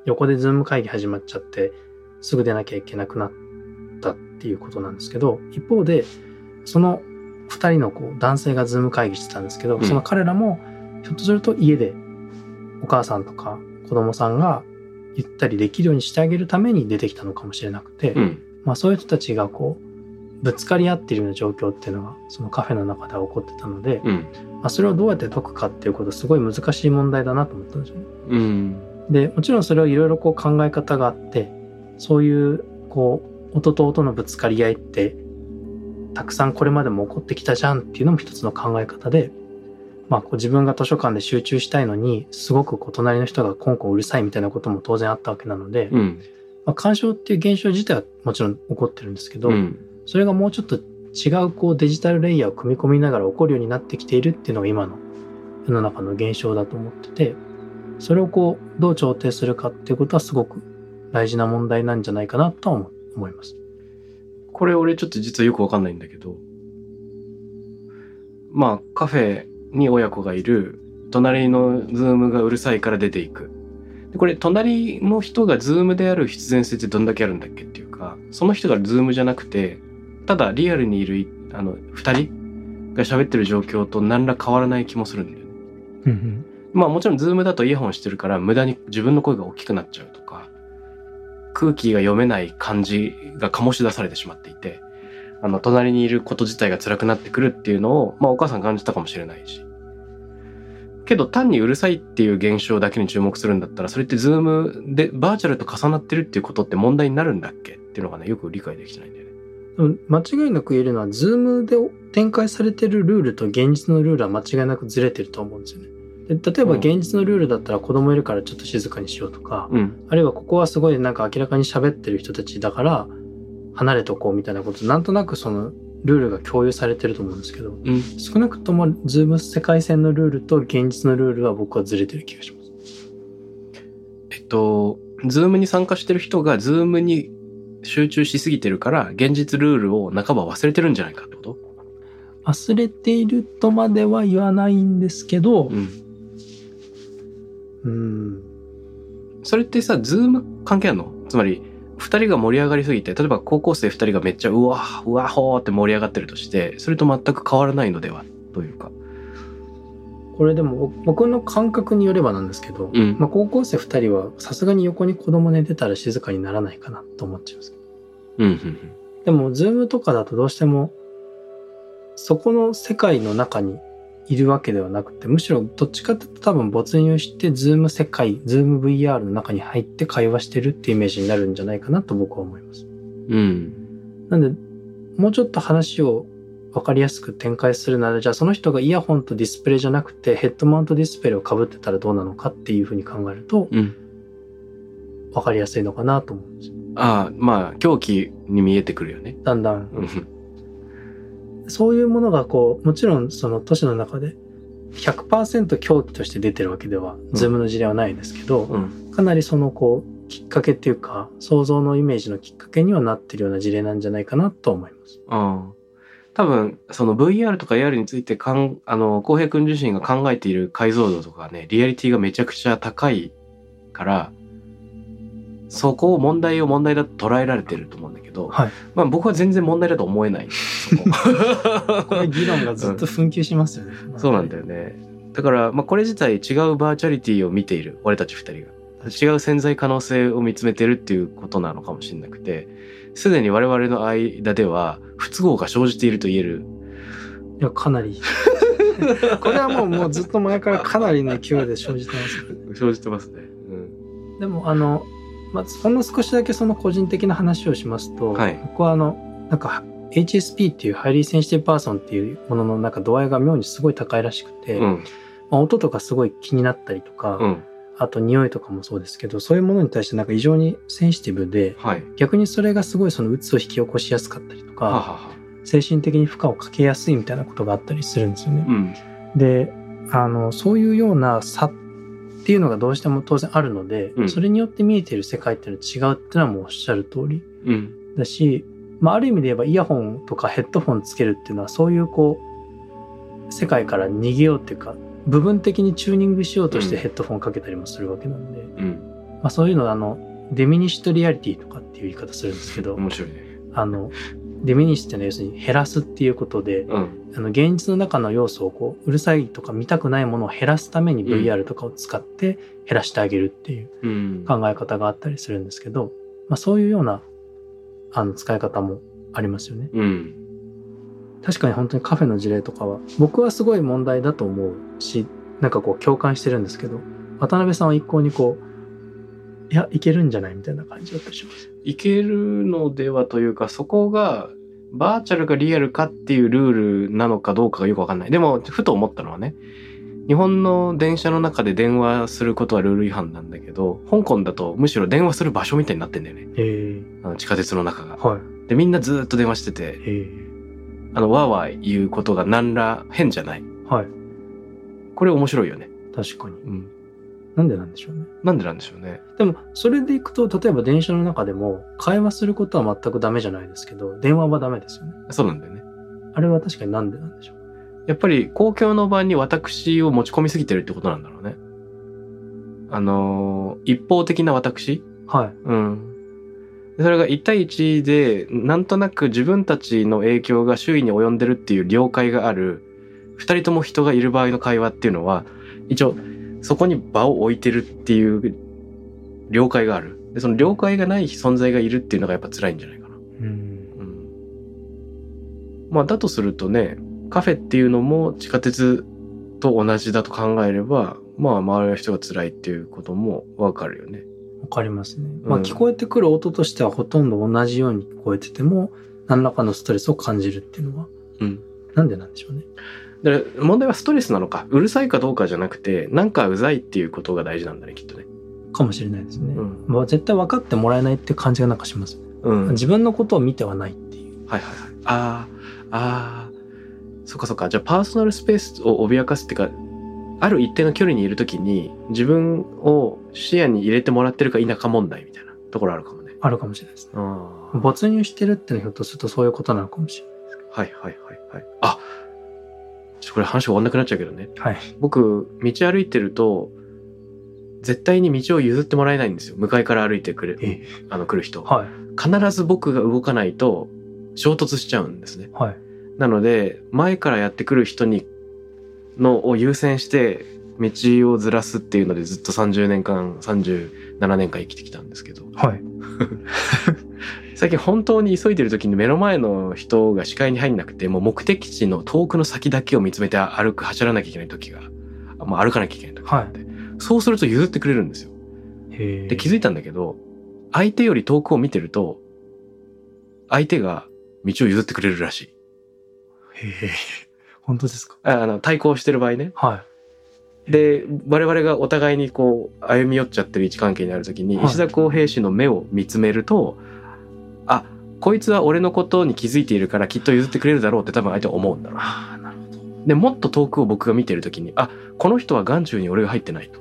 横でズーム会議始まっちゃってすぐ出なきゃいけなくなったっていうことなんですけど一方でその2人のこう男性がズーム会議してたんですけど、うんその彼らもひょっとすると家でお母さんとか子供さんがゆったりできるようにしてあげるために出てきたのかもしれなくて、うん。まあそういう人たちがこうぶつかり合っているような状況っていうのがそのカフェの中では起こってたので、うん。まあ、それをどうやって解くかっていうことすごい難しい問題だなと思ったんですよね。うん。でもちろんそれはいろいろこう考え方があってそういうこう音と音のぶつかり合いってたくさんこれまでも起こってきたじゃんっていうのも一つの考え方で、まあ、こう自分が図書館で集中したいのにすごくこう隣の人がコンコンうるさいみたいなことも当然あったわけなので、うん。まあ、干渉っていう現象自体はもちろん起こってるんですけど、うん。それがもうちょっと違うこうデジタルレイヤーを組み込みながら起こるようになってきているっていうのが今の世の中の現象だと思っててそれをこうどう調停するかっていうことはすごく大事な問題なんじゃないかなとは思います。これ俺ちょっと実はよくわかんないんだけど、まあカフェに親子がいる、隣の Zoom がうるさいから出ていく。でこれ隣の人が Zoom である必然性ってどんだけあるんだっけっていうか、その人が Zoom じゃなくて、ただリアルにいるあの二人が喋ってる状況と何ら変わらない気もするんだよね。まあもちろん Zoom だとイヤホンしてるから無駄に自分の声が大きくなっちゃうとか、空気が読めない感じが醸し出されてしまっていて、あの、隣にいること自体が辛くなってくるっていうのを、まあお母さん感じたかもしれないし。けど単にうるさいっていう現象だけに注目するんだったら、それって Zoom でバーチャルと重なってるっていうことって問題になるんだっけっていうのがね、よく理解できてないんだよ間違いなく言えるのは Zoom で展開されてるルールと現実のルールは間違いなくずれてると思うんですよね。で例えばうん現実のルールだったら子供いるからちょっと静かにしようとか、うん。あるいはここはすごいなんか明らかに喋ってる人たちだから離れとこうみたいなことなんとなくそのルールが共有されてると思うんですけどうん。少なくとも Zoom 世界線のルールと現実のルールは僕はずれてる気がします。えっと、 Zoom に参加してる人が Zoom に集中しすぎてるから、現実ルールを半ば忘れてるんじゃないかってこと？忘れているとまでは言わないんですけど、うん。うん、それってさ、ズーム関係あるの？つまり、二人が盛り上がりすぎて、例えば高校生二人がめっちゃうわ、うわほーって盛り上がってるとして、それと全く変わらないのでは？というか。これでも僕の感覚によればなんですけど、うん。まあ、高校生2人はさすがに横に子供寝てたら静かにならないかなと思っちゃいます。うん、うん、でも、 Zoom とかだとどうしても、そこの世界の中にいるわけではなくて、むしろどっちかっていうと多分没入して、 Zoom 世界、 Zoom VR の中に入って会話してるっていうイメージになるんじゃないかなと僕は思います。うん。うん。なんで、もうちょっと話を分かりやすく展開するなら、じゃあその人がイヤホンとディスプレイじゃなくてヘッドマウントディスプレイを被ってたらどうなのかっていうふうに考えるとうん。分かりやすいのかなと思うんですよ。ああ、まあ、狂気に見えてくるよね。だんだん。そういうものがこう、もちろんその都市の中で100%狂気として出てるわけでは、ズームの事例はないですけど、うん。かなりそのこう、きっかけっていうか、想像のイメージのきっかけにはなってるような事例なんじゃないかなと思います。ああ。多分、その VR とか AR についてかん、あの、浩平君自身が考えている解像度とかね、リアリティがめちゃくちゃ高いから、そこを問題を問題だと捉えられてると思うんだけど、はい。まあ僕は全然問題だと思えない。そ ここれ議論がずっと紛糾しますよね。そうなんだよね。だから、まあこれ自体違うバーチャリティを見ている、俺たち二人が。違う潜在可能性を見つめてるっていうことなのかもしれなくて、すでに我々の間では不都合が生じていると言える。いや、かなり。これはもう、もうずっと前からかなりの勢いで生じてます。生じてますね。でも、あの、まあ、ほんの少しだけその個人的な話をしますと、はい僕はあの、なんか HSP っていう Highly Sensitive Person っていうもののなんか度合いが妙にすごい高いらしくて、うん。まあ、音とかすごい気になったりとか、うん。あと匂いとかもそうですけど、そういうものに対してなんか異常にセンシティブで、はい。逆にそれがすごいその鬱を引き起こしやすかったりとか、ははは。精神的に負荷をかけやすいみたいなことがあったりするんですよね。うん。であのそういうような差っていうのがどうしても当然あるので、うんそれによって見えている世界っていうのは違うっていうのはもうおっしゃる通りうん。だし、まあ、ある意味で言えばイヤホンとかヘッドホンつけるっていうのはそういうこう世界から逃げようっていうか部分的にチューニングしようとしてうんヘッドフォンかけたりもするわけなんで、うん。まあ、そういうのあのデミニッシュトリアリティとかっていう言い方するんですけど、面白いね。あのデミニッシュっていうのは要するに減らすっていうことで、うん。あの現実の中の要素をこううるさいとか見たくないものを減らすためにうん VR とかを使って減らしてあげるっていううん。考え方があったりするんですけど、まあ、そういうようなあの使い方もありますよね。うん。確かに本当にカフェの事例とかは僕はすごい問題だと思うしなんかこう共感してるんですけど渡辺さんは一向にこういやいけるんじゃないみたいな感じだったりします？いけるのではというか、そこが、バーチャルかリアルかっていうルールなのかどうかがよくわかんない。でも、ふと思ったのはね、日本の電車の中で電話することはルール違反なんだけど、香港だとむしろ電話する場所みたいになってんだよね。えあの地下鉄の中が。ー、はい。で、みんなずーっと電話してて、えあの、わーわー言うことが何ら変じゃない。ー、はい。これ面白いよね。確かに。うん。なんでなんでしょうね。なんでなんでしょうね。でも、それでいくと、例えば電車の中でも、会話することは全くダメじゃないですけど、電話はダメですよね。そうなんだよね。あれは確かになんでなんでしょう。やっぱり公共の場に私を持ち込みすぎてるってことなんだろうね。あのー一方的な私？はい。うん。でそれが1対1で、なんとなく自分たちの影響が周囲に及んでるっていう了解がある、二人とも人がいる場合の会話っていうのは、一応、そこに場を置いてるっていう了解がある。で、その了解がない存在がいるっていうのがやっぱ辛いんじゃないかな。うん。うん。まあ、だとするとね、カフェっていうのも地下鉄と同じだと考えれば、まあ、周りの人が辛いっていうこともわかるよね。わかりますね。うんまあ、聞こえてくる音としてはほとんど同じように聞こえてても、何らかのストレスを感じるっていうのは、うん。なんでなんでしょうね。で問題はストレスなのか、うるさいかどうかじゃなくて、なんかうざいっていうことが大事なんだね、きっとね。かもしれないですね。うんまあ、絶対分かってもらえないっていう感じがなんかします。うん。はい自分のことを見てはないっていう。はいはい。ああ、ああ、そっかそっか。じゃあパーソナルスペースを脅かすってか、ある一定の距離にいるときに、自分を視野に入れてもらってるか否か問題みたいなところあるかもね。あるかもしれないですね。没入してるっていうのはひょっとするとそういうことなのかもしれはいはいはいはい。あちょっとこれ話終わんなくなっちゃうけどね。ない。はい。僕、道歩いてると、絶対に道を譲ってもらえないんですよ。向かいから歩いてくる、えあの、来る人。はい。必ず僕が動かないと衝突しちゃうんですね。はい。なので、前からやってくる人に、のを優先して、道をずらすっていうのでずっと30年間、37年間生きてきたんですけど、はい。最近本当に急いでる時に目の前の人が視界に入んなくて、もう目的地の遠くの先だけを見つめて歩く、走らなきゃいけない時が、あもう歩かなきゃいけない時があって、そうすると譲ってくれるんですよ。で、気づいたんだけど、相手より遠くを見てると、相手が道を譲ってくれるらしい。へえ。本当ですか？ああの、対抗してる場合ね。はい。で、我々がお互いにこう、歩み寄っちゃってる位置関係にある時に、はい石田公平氏の目を見つめると、あ、こいつは俺のことに気づいているからきっと譲ってくれるだろうって多分相手は思うんだろう。ああ、なるほど。で、もっと遠くを僕が見てる時に、あ、この人は眼中に俺が入ってないと。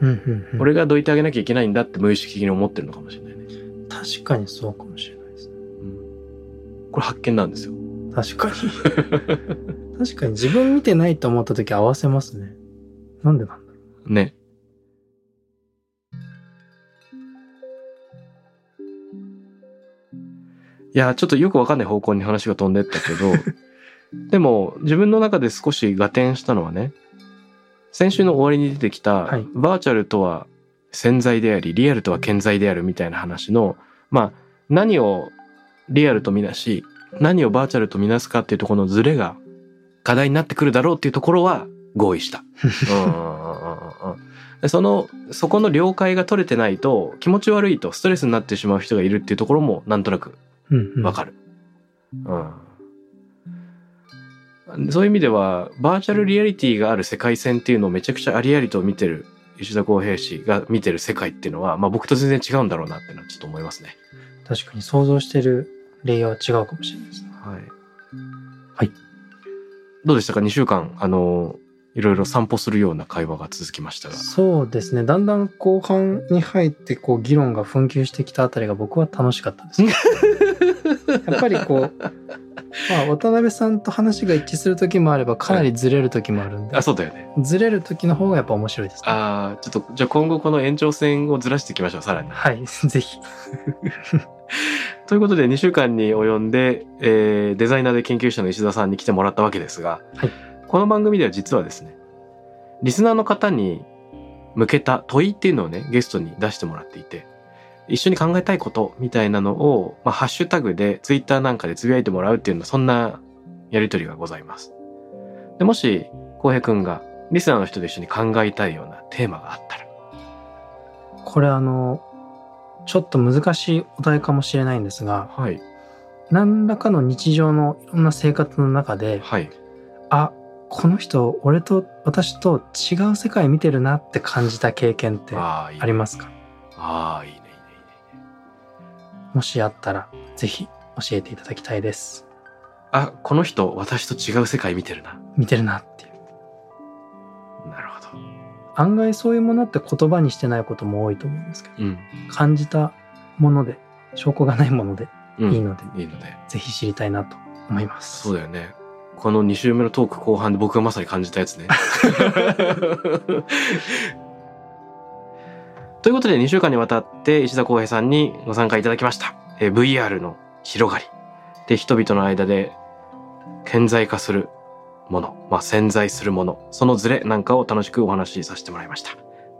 うんうんうん。俺がどいてあげなきゃいけないんだって無意識的に思ってるのかもしれないね。確かにそうかもしれないですね。うん、これ発見なんですよ。確かに。確かに自分見てないと思った時合わせますね。なんでなんだろね。いや、ちょっとよくわかんない方向に話が飛んでったけど、でも自分の中で少し合点したのはね、先週の終わりに出てきた、はいバーチャルとは潜在であり、リアルとは健在であるみたいな話の、まあ、何をリアルとみなし、何をバーチャルとみなすかっていうところのズレが課題になってくるだろうっていうところは合意した。そのそこの了解が取れてないと気持ち悪いとストレスになってしまう人がいるっていうところもなんとなくわかる。うん。そういう意味では、バーチャルリアリティがある世界線っていうのをめちゃくちゃありありと見てる石田康平氏が見てる世界っていうのは、まあ僕と全然違うんだろうなっていうのはちょっと思いますね。確かに想像してるレイヤーは違うかもしれないですね。はい。はい。どうでしたか ?2 週間、あの、いろいろ散歩するような会話が続きましたが。そうですね。だんだん後半に入って、こう、議論が紛糾してきたあたりが僕は楽しかったです。やっぱりこう、まあ、渡辺さんと話が一致する時もあれば、かなりずれる時もあるんで、あ、そうだよね。ずれる時の方がやっぱ面白いですね。ああ、ちょっと、じゃあ今後この延長線をずらしていきましょう、さらに。はい、ぜひ。ということで2週間に及んで、えーデザイナーで研究者の石田さんに来てもらったわけですが、はいこの番組では実はですねリスナーの方に向けた問いっていうのをねゲストに出してもらっていて一緒に考えたいことみたいなのを、まあ、ハッシュタグでツイッターなんかでつぶやいてもらうっていうのそんなやりとりがございます。でもし浩平くんがリスナーの人と一緒に考えたいようなテーマがあったらこれあの、ちょっと難しいお題かもしれないんですが、はい何らかの日常のいろんな生活の中で、はいあ、この人、俺と私と違う世界見てるなって感じた経験ってありますか？ああいいねいいねいいねもしあったら、ぜひ教えていただきたいです。あこの人私と違う世界見てるな見てるなっていう。なるほど。案外そういうものって言葉にしてないことも多いと思うんですけど、うん。感じたもので、証拠がないものでうん、いいので、いいので。ぜひ知りたいなと思います。そうだよね。この2週目のトーク後半で僕がまさに感じたやつね。ということで2週間にわたって石田康平さんにご参加いただきました。えー VR の広がり。で、人々の間で顕在化するもの、まあ、潜在するもの、そのズレなんかを楽しくお話しさせてもらいました。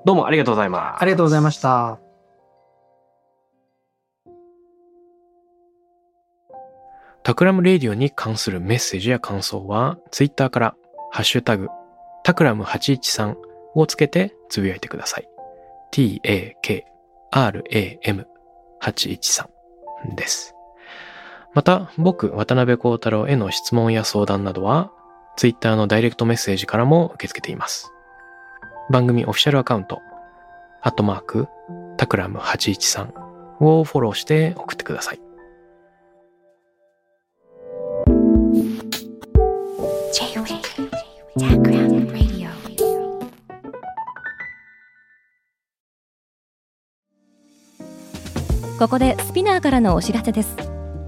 どうもありがとうございます。ありがとうございました。 Takram Radio に関するメッセージや感想は、ツイッターから、ハッシュタグ、タクラム813をつけてつぶやいてください。t-a-k-r-a-m813 です。また、僕、渡辺幸太郎への質問や相談などは、ツイッターのダイレクトメッセージからも受け付けています。番組オフィシャルアカウント、アットマーク、タクラム813をフォローして送ってください。ここで SPINEAR からのお知らせです